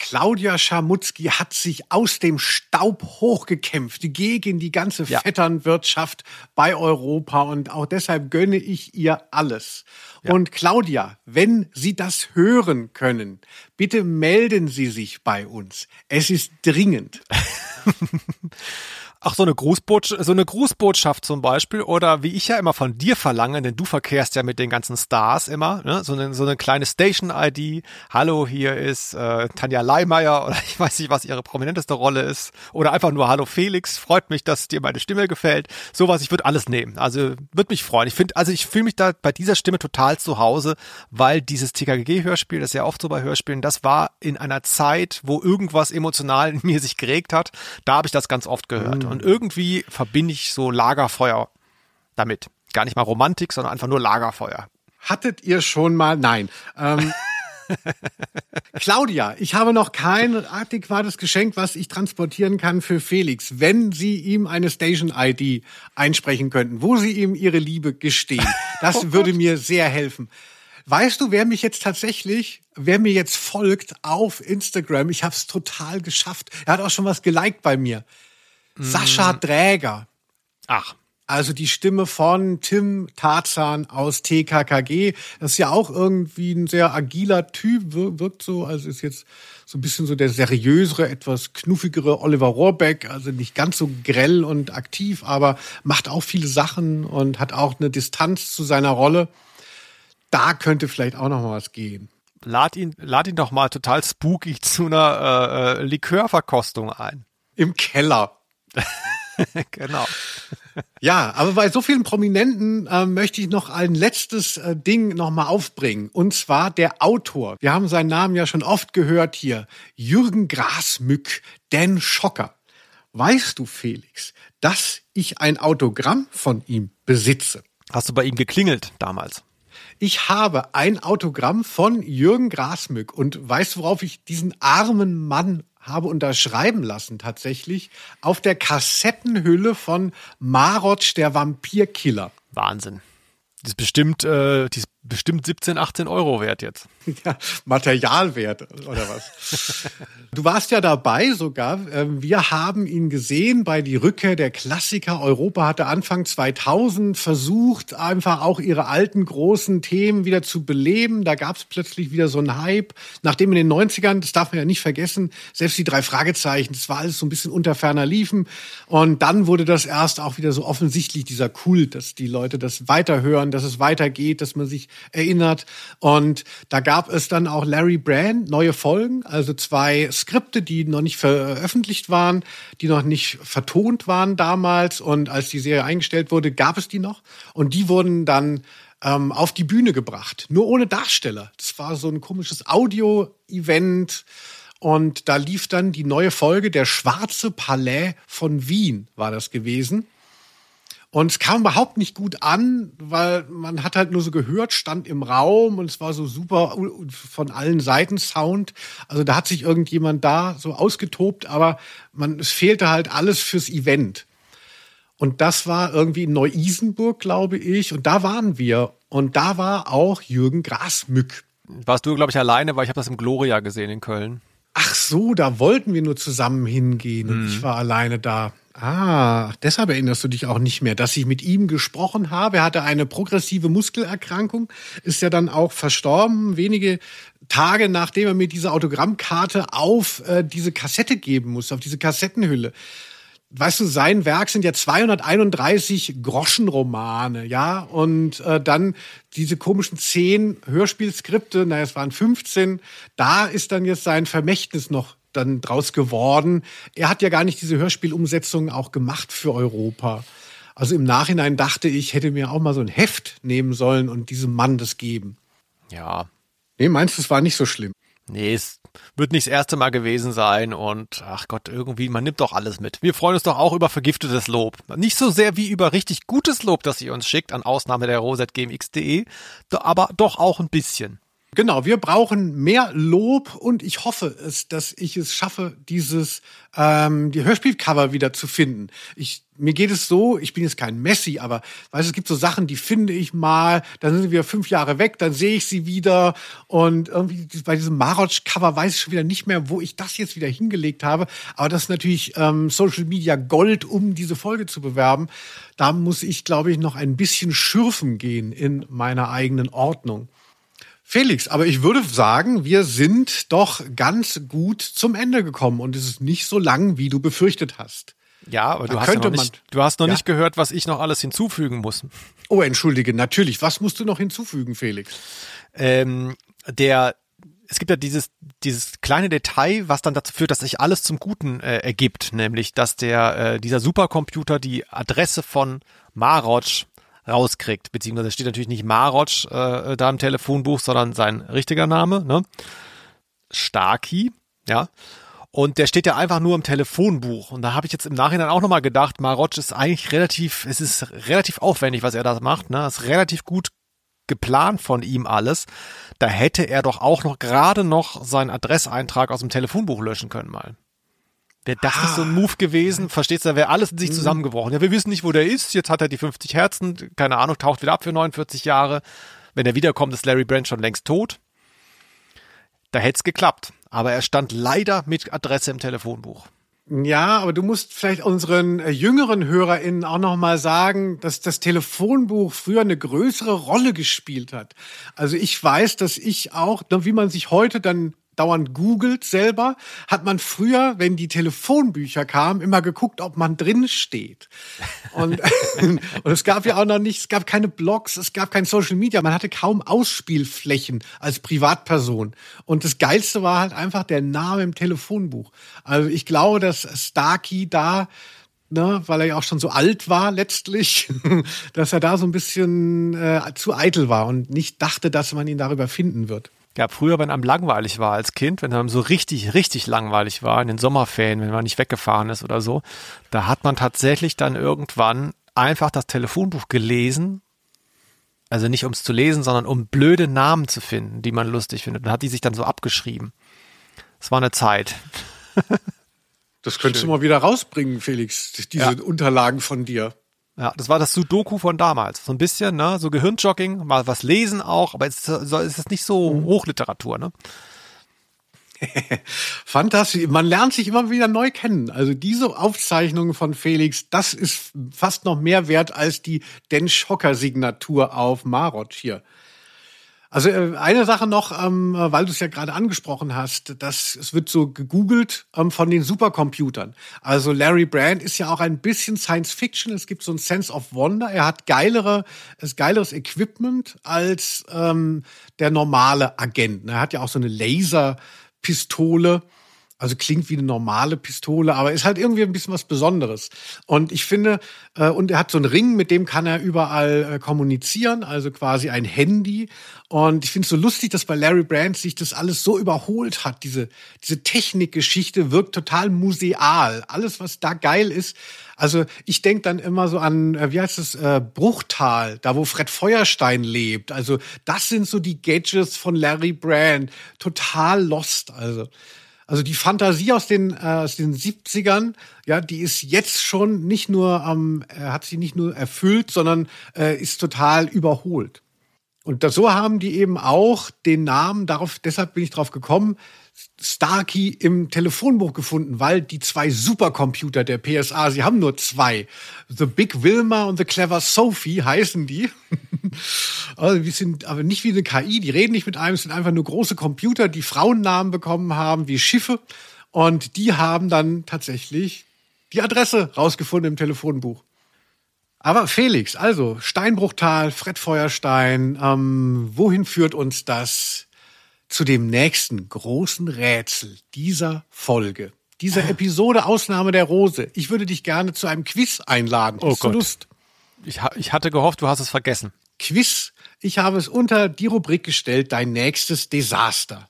Claudia Schamutzki hat sich aus dem Staub hochgekämpft gegen die ganze ja. Vetternwirtschaft bei Europa und auch deshalb gönne ich ihr alles. Ja. Und Claudia, wenn Sie das hören können, bitte melden Sie sich bei uns. Es ist dringend. Ach, so eine, Grußbotschaft, so eine Grußbotschaft zum Beispiel oder wie ich ja immer von dir verlange, denn du verkehrst ja mit den ganzen Stars immer, ne? so, eine, so eine kleine Station-ID. Hallo, hier ist äh, Tanja Leimeyer oder ich weiß nicht, was ihre prominenteste Rolle ist. Oder einfach nur Hallo Felix, freut mich, dass dir meine Stimme gefällt. Sowas, ich würde alles nehmen. Also würde mich freuen. Ich finde, also ich fühle mich da bei dieser Stimme total zu Hause, weil dieses TKG-Hörspiel, das ist ja oft so bei Hörspielen, das war in einer Zeit, wo irgendwas emotional in mir sich geregt hat. Da habe ich das ganz oft gehört. Mhm. Und irgendwie verbinde ich so Lagerfeuer damit. Gar nicht mal Romantik, sondern einfach nur Lagerfeuer. Hattet ihr schon mal? Nein. Ähm, Claudia, ich habe noch kein adäquates Geschenk, was ich transportieren kann für Felix, wenn Sie ihm eine Station-ID einsprechen könnten, wo Sie ihm Ihre Liebe gestehen. Das oh würde mir sehr helfen. Weißt du, wer mich jetzt tatsächlich, wer mir jetzt folgt auf Instagram, ich habe es total geschafft. Er hat auch schon was geliked bei mir. Sascha mhm. Dräger. Ach. Also die Stimme von Tim Tarzan aus TKKG. Das ist ja auch irgendwie ein sehr agiler Typ, wirkt so, also ist jetzt so ein bisschen so der seriösere, etwas knuffigere Oliver Rohrbeck, also nicht ganz so grell und aktiv, aber macht auch viele Sachen und hat auch eine Distanz zu seiner Rolle. Da könnte vielleicht auch noch mal was gehen. Lad ihn, lad ihn doch mal total spooky zu einer äh, äh Likörverkostung ein. Im Keller. genau. Ja, aber bei so vielen Prominenten äh, möchte ich noch ein letztes äh, Ding nochmal aufbringen. Und zwar der Autor. Wir haben seinen Namen ja schon oft gehört hier. Jürgen Grasmück, Dan Schocker. Weißt du, Felix, dass ich ein Autogramm von ihm besitze? Hast du bei ihm geklingelt damals? Ich habe ein Autogramm von Jürgen Grasmück und weißt du, worauf ich diesen armen Mann habe unterschreiben lassen tatsächlich auf der Kassettenhülle von Marotsch, der Vampirkiller. Wahnsinn. Die ist bestimmt, äh, die ist bestimmt 17, 18 Euro wert jetzt. Ja, Materialwert oder was? du warst ja dabei sogar. Ähm, wir haben ihn gesehen bei die Rückkehr der Klassiker. Europa hatte Anfang 2000 versucht, einfach auch ihre alten großen Themen wieder zu beleben. Da gab es plötzlich wieder so einen Hype. Nachdem in den 90ern, das darf man ja nicht vergessen, selbst die drei Fragezeichen, das war alles so ein bisschen unter ferner Liefen. Und dann wurde das erst auch wieder so offensichtlich, dieser Kult, dass die Leute das weiterhören, dass es weitergeht, dass man sich erinnert. Und da gab es dann auch Larry Brand, neue Folgen, also zwei Skripte, die noch nicht veröffentlicht waren, die noch nicht vertont waren damals. Und als die Serie eingestellt wurde, gab es die noch. Und die wurden dann ähm, auf die Bühne gebracht, nur ohne Darsteller. Das war so ein komisches Audio-Event. Und da lief dann die neue Folge Der Schwarze Palais von Wien, war das gewesen. Und es kam überhaupt nicht gut an, weil man hat halt nur so gehört, stand im Raum und es war so super von allen Seiten Sound. Also da hat sich irgendjemand da so ausgetobt, aber man, es fehlte halt alles fürs Event. Und das war irgendwie in Neu-Isenburg, glaube ich. Und da waren wir. Und da war auch Jürgen Grasmück. Warst du, glaube ich, alleine, weil ich habe das im Gloria gesehen in Köln. Ach so, da wollten wir nur zusammen hingehen und mhm. ich war alleine da. Ah, deshalb erinnerst du dich auch nicht mehr, dass ich mit ihm gesprochen habe. Er hatte eine progressive Muskelerkrankung, ist ja dann auch verstorben, wenige Tage nachdem er mir diese Autogrammkarte auf äh, diese Kassette geben musste, auf diese Kassettenhülle. Weißt du, sein Werk sind ja 231 Groschenromane, ja, und äh, dann diese komischen zehn Hörspielskripte, naja, es waren 15, da ist dann jetzt sein Vermächtnis noch dann draus geworden. Er hat ja gar nicht diese Hörspielumsetzung auch gemacht für Europa. Also im Nachhinein dachte ich, hätte mir auch mal so ein Heft nehmen sollen und diesem Mann das geben. Ja. Nee, meinst du, es war nicht so schlimm? Nee, es wird nicht das erste Mal gewesen sein und ach Gott, irgendwie, man nimmt doch alles mit. Wir freuen uns doch auch über vergiftetes Lob. Nicht so sehr wie über richtig gutes Lob, das ihr uns schickt, an Ausnahme der rosetgmx.de, aber doch auch ein bisschen. Genau, wir brauchen mehr Lob und ich hoffe es, dass ich es schaffe, dieses ähm, die Hörspielcover wieder zu finden. Ich mir geht es so, ich bin jetzt kein Messi, aber weißt, es gibt so Sachen, die finde ich mal, dann sind wir fünf Jahre weg, dann sehe ich sie wieder und irgendwie bei diesem Marotsch-Cover weiß ich schon wieder nicht mehr, wo ich das jetzt wieder hingelegt habe. Aber das ist natürlich ähm, Social Media Gold, um diese Folge zu bewerben. Da muss ich, glaube ich, noch ein bisschen schürfen gehen in meiner eigenen Ordnung. Felix, aber ich würde sagen, wir sind doch ganz gut zum Ende gekommen und es ist nicht so lang, wie du befürchtet hast. Ja, aber du hast, ja noch nicht, du hast noch ja? nicht gehört, was ich noch alles hinzufügen muss. Oh, entschuldige, natürlich. Was musst du noch hinzufügen, Felix? Ähm, der, es gibt ja dieses, dieses kleine Detail, was dann dazu führt, dass sich alles zum Guten äh, ergibt, nämlich, dass der, äh, dieser Supercomputer die Adresse von Marotsch rauskriegt. Beziehungsweise steht natürlich nicht Marotsch äh, da im Telefonbuch, sondern sein richtiger Name, ne? Starkey, ja. Und der steht ja einfach nur im Telefonbuch. Und da habe ich jetzt im Nachhinein auch nochmal gedacht, Marotsch ist eigentlich relativ, es ist relativ aufwendig, was er da macht. Ne? Ist relativ gut geplant von ihm alles. Da hätte er doch auch noch gerade noch seinen Adresseintrag aus dem Telefonbuch löschen können mal. Wäre das ah. nicht so ein Move gewesen? Verstehst du, da wäre alles in sich mhm. zusammengebrochen. Ja, wir wissen nicht, wo der ist. Jetzt hat er die 50 Herzen. Keine Ahnung, taucht wieder ab für 49 Jahre. Wenn er wiederkommt, ist Larry Brand schon längst tot. Da hätte es geklappt. Aber er stand leider mit Adresse im Telefonbuch. Ja, aber du musst vielleicht unseren äh, jüngeren HörerInnen auch nochmal sagen, dass das Telefonbuch früher eine größere Rolle gespielt hat. Also ich weiß, dass ich auch, wie man sich heute dann dauernd googelt selber, hat man früher, wenn die Telefonbücher kamen, immer geguckt, ob man drin steht. Und, und es gab ja auch noch nicht, es gab keine Blogs, es gab kein Social Media, man hatte kaum Ausspielflächen als Privatperson. Und das Geilste war halt einfach der Name im Telefonbuch. Also ich glaube, dass Starkey da ne, weil er ja auch schon so alt war letztlich, dass er da so ein bisschen äh, zu eitel war und nicht dachte, dass man ihn darüber finden wird. Ja, früher, wenn einem langweilig war als Kind, wenn einem so richtig, richtig langweilig war in den Sommerferien, wenn man nicht weggefahren ist oder so, da hat man tatsächlich dann irgendwann einfach das Telefonbuch gelesen. Also nicht ums zu lesen, sondern um blöde Namen zu finden, die man lustig findet. Und hat die sich dann so abgeschrieben. Es war eine Zeit. Das könntest Schön. du mal wieder rausbringen, Felix, diese ja. Unterlagen von dir. Ja, das war das Sudoku von damals. So ein bisschen, ne, so Gehirnjogging, mal was lesen auch, aber jetzt ist es nicht so mhm. Hochliteratur, ne? Fantastisch. Man lernt sich immer wieder neu kennen. Also diese Aufzeichnungen von Felix, das ist fast noch mehr wert als die Den Schocker Signatur auf Marot hier. Also äh, eine Sache noch, ähm, äh, weil du es ja gerade angesprochen hast, dass es wird so gegoogelt ähm, von den Supercomputern. Also Larry Brand ist ja auch ein bisschen Science Fiction. Es gibt so ein Sense of Wonder. Er hat geilere, ist geileres Equipment als ähm, der normale Agent. Er hat ja auch so eine Laserpistole. Also klingt wie eine normale Pistole, aber ist halt irgendwie ein bisschen was Besonderes. Und ich finde, äh, und er hat so einen Ring, mit dem kann er überall äh, kommunizieren, also quasi ein Handy. Und ich finde es so lustig, dass bei Larry Brand sich das alles so überholt hat. Diese, diese Technikgeschichte wirkt total museal. Alles, was da geil ist. Also ich denke dann immer so an, äh, wie heißt es, äh, Bruchtal, da wo Fred Feuerstein lebt. Also das sind so die Gadgets von Larry Brand. Total lost, also. Also die Fantasie aus den, äh, aus den 70ern, ja, die ist jetzt schon nicht nur, ähm, hat sie nicht nur erfüllt, sondern äh, ist total überholt. Und das, so haben die eben auch den Namen, darauf, deshalb bin ich drauf gekommen, Starkey im Telefonbuch gefunden, weil die zwei Supercomputer der PSA, sie haben nur zwei. The Big Wilma und The Clever Sophie heißen die. also wir sind aber nicht wie eine KI, die reden nicht mit einem, es sind einfach nur große Computer, die Frauennamen bekommen haben, wie Schiffe. Und die haben dann tatsächlich die Adresse rausgefunden im Telefonbuch. Aber Felix, also Steinbruchtal, Fred Feuerstein, ähm, wohin führt uns das? Zu dem nächsten großen Rätsel dieser Folge, dieser Episode Ausnahme der Rose. Ich würde dich gerne zu einem Quiz einladen. Oh Hast Gott. Lust? Ich, ich hatte gehofft, du hast es vergessen. Quiz. Ich habe es unter die Rubrik gestellt, dein nächstes Desaster.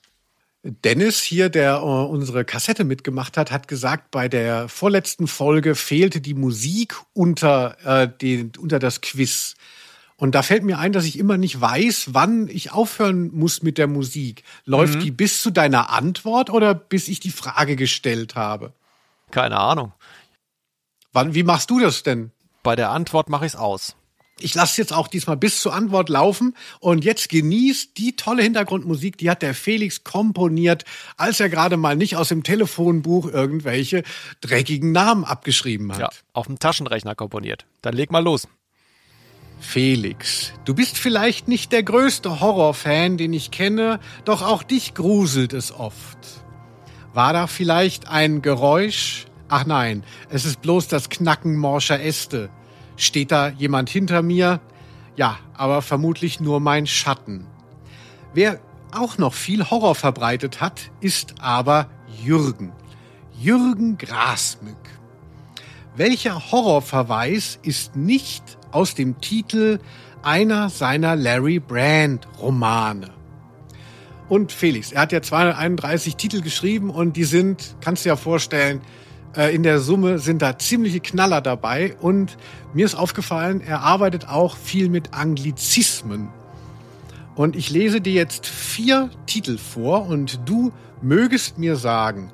Dennis hier, der äh, unsere Kassette mitgemacht hat, hat gesagt, bei der vorletzten Folge fehlte die Musik unter, äh, den, unter das Quiz. Und da fällt mir ein, dass ich immer nicht weiß, wann ich aufhören muss mit der Musik. Läuft mhm. die bis zu deiner Antwort oder bis ich die Frage gestellt habe? Keine Ahnung. Wann, wie machst du das denn? Bei der Antwort mache ich es aus. Ich lasse jetzt auch diesmal bis zur Antwort laufen und jetzt genießt die tolle Hintergrundmusik, die hat der Felix komponiert, als er gerade mal nicht aus dem Telefonbuch irgendwelche dreckigen Namen abgeschrieben hat. Ja, auf dem Taschenrechner komponiert. Dann leg mal los. Felix, du bist vielleicht nicht der größte Horrorfan, den ich kenne, doch auch dich gruselt es oft. War da vielleicht ein Geräusch? Ach nein, es ist bloß das Knacken morscher Äste. Steht da jemand hinter mir? Ja, aber vermutlich nur mein Schatten. Wer auch noch viel Horror verbreitet hat, ist aber Jürgen. Jürgen Grasmück. Welcher Horrorverweis ist nicht aus dem Titel einer seiner Larry Brand Romane. Und Felix, er hat ja 231 Titel geschrieben und die sind, kannst du dir ja vorstellen, äh, in der Summe sind da ziemliche Knaller dabei und mir ist aufgefallen, er arbeitet auch viel mit Anglizismen. Und ich lese dir jetzt vier Titel vor und du mögest mir sagen,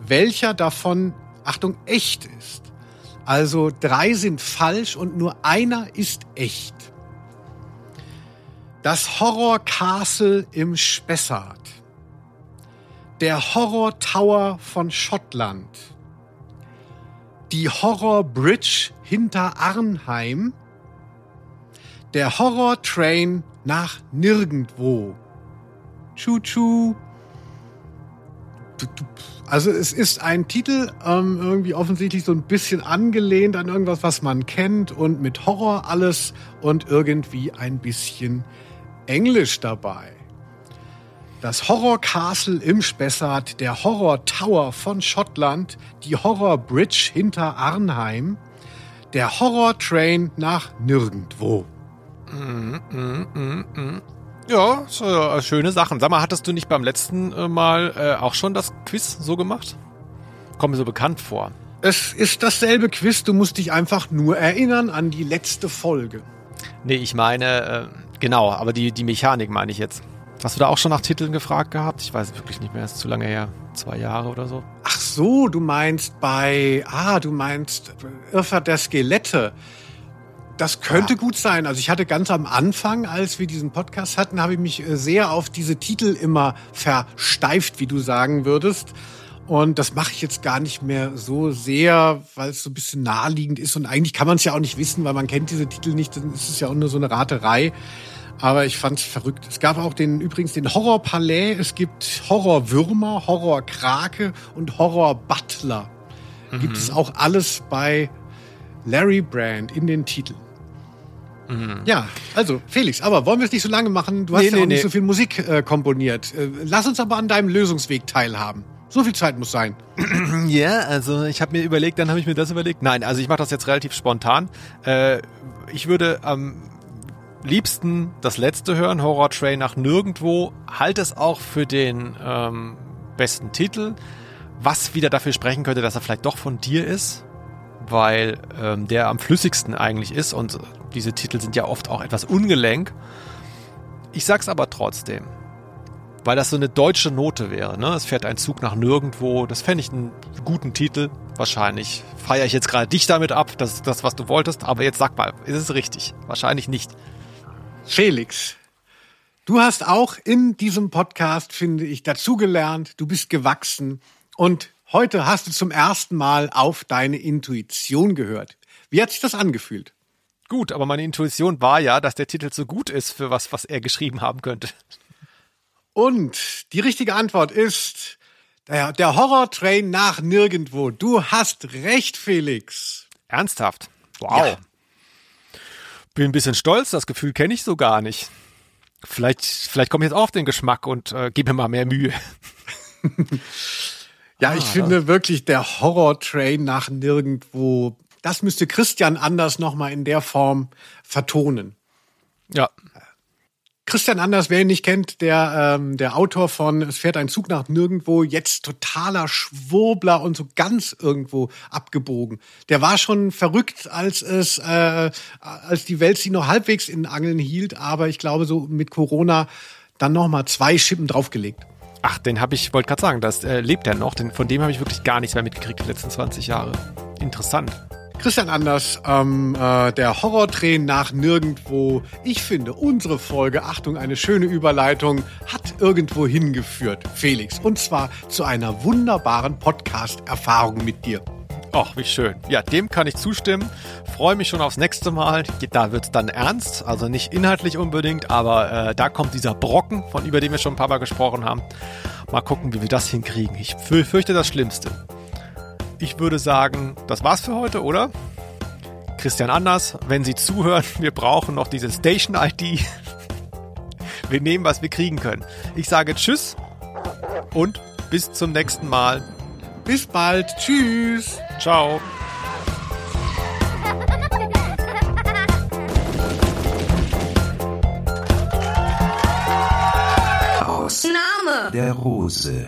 welcher davon, Achtung, echt ist. Also drei sind falsch und nur einer ist echt. Das Horror Castle im Spessart. Der Horror Tower von Schottland. Die Horror Bridge hinter Arnheim. Der Horror Train nach nirgendwo. Tschu-tschu. Also es ist ein Titel, ähm, irgendwie offensichtlich so ein bisschen angelehnt an irgendwas, was man kennt und mit Horror alles und irgendwie ein bisschen Englisch dabei. Das Horror Castle im Spessart, der Horror Tower von Schottland, die Horror Bridge hinter Arnheim, der Horror Train nach nirgendwo. Mm, mm, mm, mm. Ja, so, äh, schöne Sachen. Sag mal, hattest du nicht beim letzten äh, Mal äh, auch schon das Quiz so gemacht? Kommt mir so bekannt vor. Es ist dasselbe Quiz, du musst dich einfach nur erinnern an die letzte Folge. Nee, ich meine, äh, genau, aber die, die Mechanik meine ich jetzt. Hast du da auch schon nach Titeln gefragt gehabt? Ich weiß wirklich nicht mehr, ist zu lange her. Zwei Jahre oder so. Ach so, du meinst bei, ah, du meinst Irrfahrt der Skelette. Das könnte ja. gut sein. Also ich hatte ganz am Anfang, als wir diesen Podcast hatten, habe ich mich äh, sehr auf diese Titel immer versteift, wie du sagen würdest. Und das mache ich jetzt gar nicht mehr so sehr, weil es so ein bisschen naheliegend ist. Und eigentlich kann man es ja auch nicht wissen, weil man kennt diese Titel nicht. Dann ist es ja auch nur so eine Raterei. Aber ich fand es verrückt. Es gab auch den übrigens den Horror Palais. Es gibt Horror Würmer, Horror Krake und Horror Butler. Mhm. Gibt es auch alles bei Larry Brand in den Titeln. Mhm. Ja, also Felix, aber wollen wir es nicht so lange machen? Du hast nee, ja nee, auch nicht so viel Musik äh, komponiert. Äh, lass uns aber an deinem Lösungsweg teilhaben. So viel Zeit muss sein. Ja, also ich habe mir überlegt, dann habe ich mir das überlegt. Nein, also ich mache das jetzt relativ spontan. Äh, ich würde am liebsten das letzte hören, Horror Train nach nirgendwo. Halte es auch für den ähm, besten Titel, was wieder dafür sprechen könnte, dass er vielleicht doch von dir ist, weil ähm, der am flüssigsten eigentlich ist und diese Titel sind ja oft auch etwas ungelenk. Ich sag's aber trotzdem weil das so eine deutsche Note wäre. Ne? Es fährt ein Zug nach nirgendwo. Das fände ich einen guten Titel. Wahrscheinlich feiere ich jetzt gerade dich damit ab. Das ist das, was du wolltest. Aber jetzt sag mal, ist es richtig? Wahrscheinlich nicht. Felix, du hast auch in diesem Podcast, finde ich, dazugelernt. Du bist gewachsen. Und heute hast du zum ersten Mal auf deine Intuition gehört. Wie hat sich das angefühlt? Gut, aber meine Intuition war ja, dass der Titel so gut ist für was, was er geschrieben haben könnte. Und die richtige Antwort ist der, der Horror-Train nach nirgendwo. Du hast recht, Felix. Ernsthaft? Wow. Ja. Bin ein bisschen stolz, das Gefühl kenne ich so gar nicht. Vielleicht, vielleicht komme ich jetzt auch auf den Geschmack und äh, gebe mir mal mehr Mühe. ja, ich ah, finde wirklich der Horror-Train nach nirgendwo, das müsste Christian anders nochmal in der Form vertonen. Ja, Christian Anders, wer ihn nicht kennt, der, ähm, der Autor von Es fährt ein Zug nach nirgendwo, jetzt totaler Schwurbler und so ganz irgendwo abgebogen. Der war schon verrückt, als es, äh, als die Welt sie noch halbwegs in Angeln hielt, aber ich glaube, so mit Corona dann nochmal zwei Schippen draufgelegt. Ach, den habe ich, wollte gerade sagen, das äh, lebt er noch. Den, von dem habe ich wirklich gar nichts mehr mitgekriegt die letzten 20 Jahre. Interessant. Christian Anders, ähm, äh, der Horrortrain nach nirgendwo. Ich finde, unsere Folge, Achtung, eine schöne Überleitung, hat irgendwo hingeführt, Felix. Und zwar zu einer wunderbaren Podcast-Erfahrung mit dir. Ach, wie schön. Ja, dem kann ich zustimmen. Freue mich schon aufs nächste Mal. Da wird es dann ernst, also nicht inhaltlich unbedingt, aber äh, da kommt dieser Brocken, von über den wir schon ein paar Mal gesprochen haben. Mal gucken, wie wir das hinkriegen. Ich fürchte das Schlimmste ich würde sagen, das war's für heute, oder? Christian Anders, wenn Sie zuhören, wir brauchen noch diese Station-ID. Wir nehmen, was wir kriegen können. Ich sage Tschüss und bis zum nächsten Mal. Bis bald. Tschüss. Ciao. Aus Name der Rose.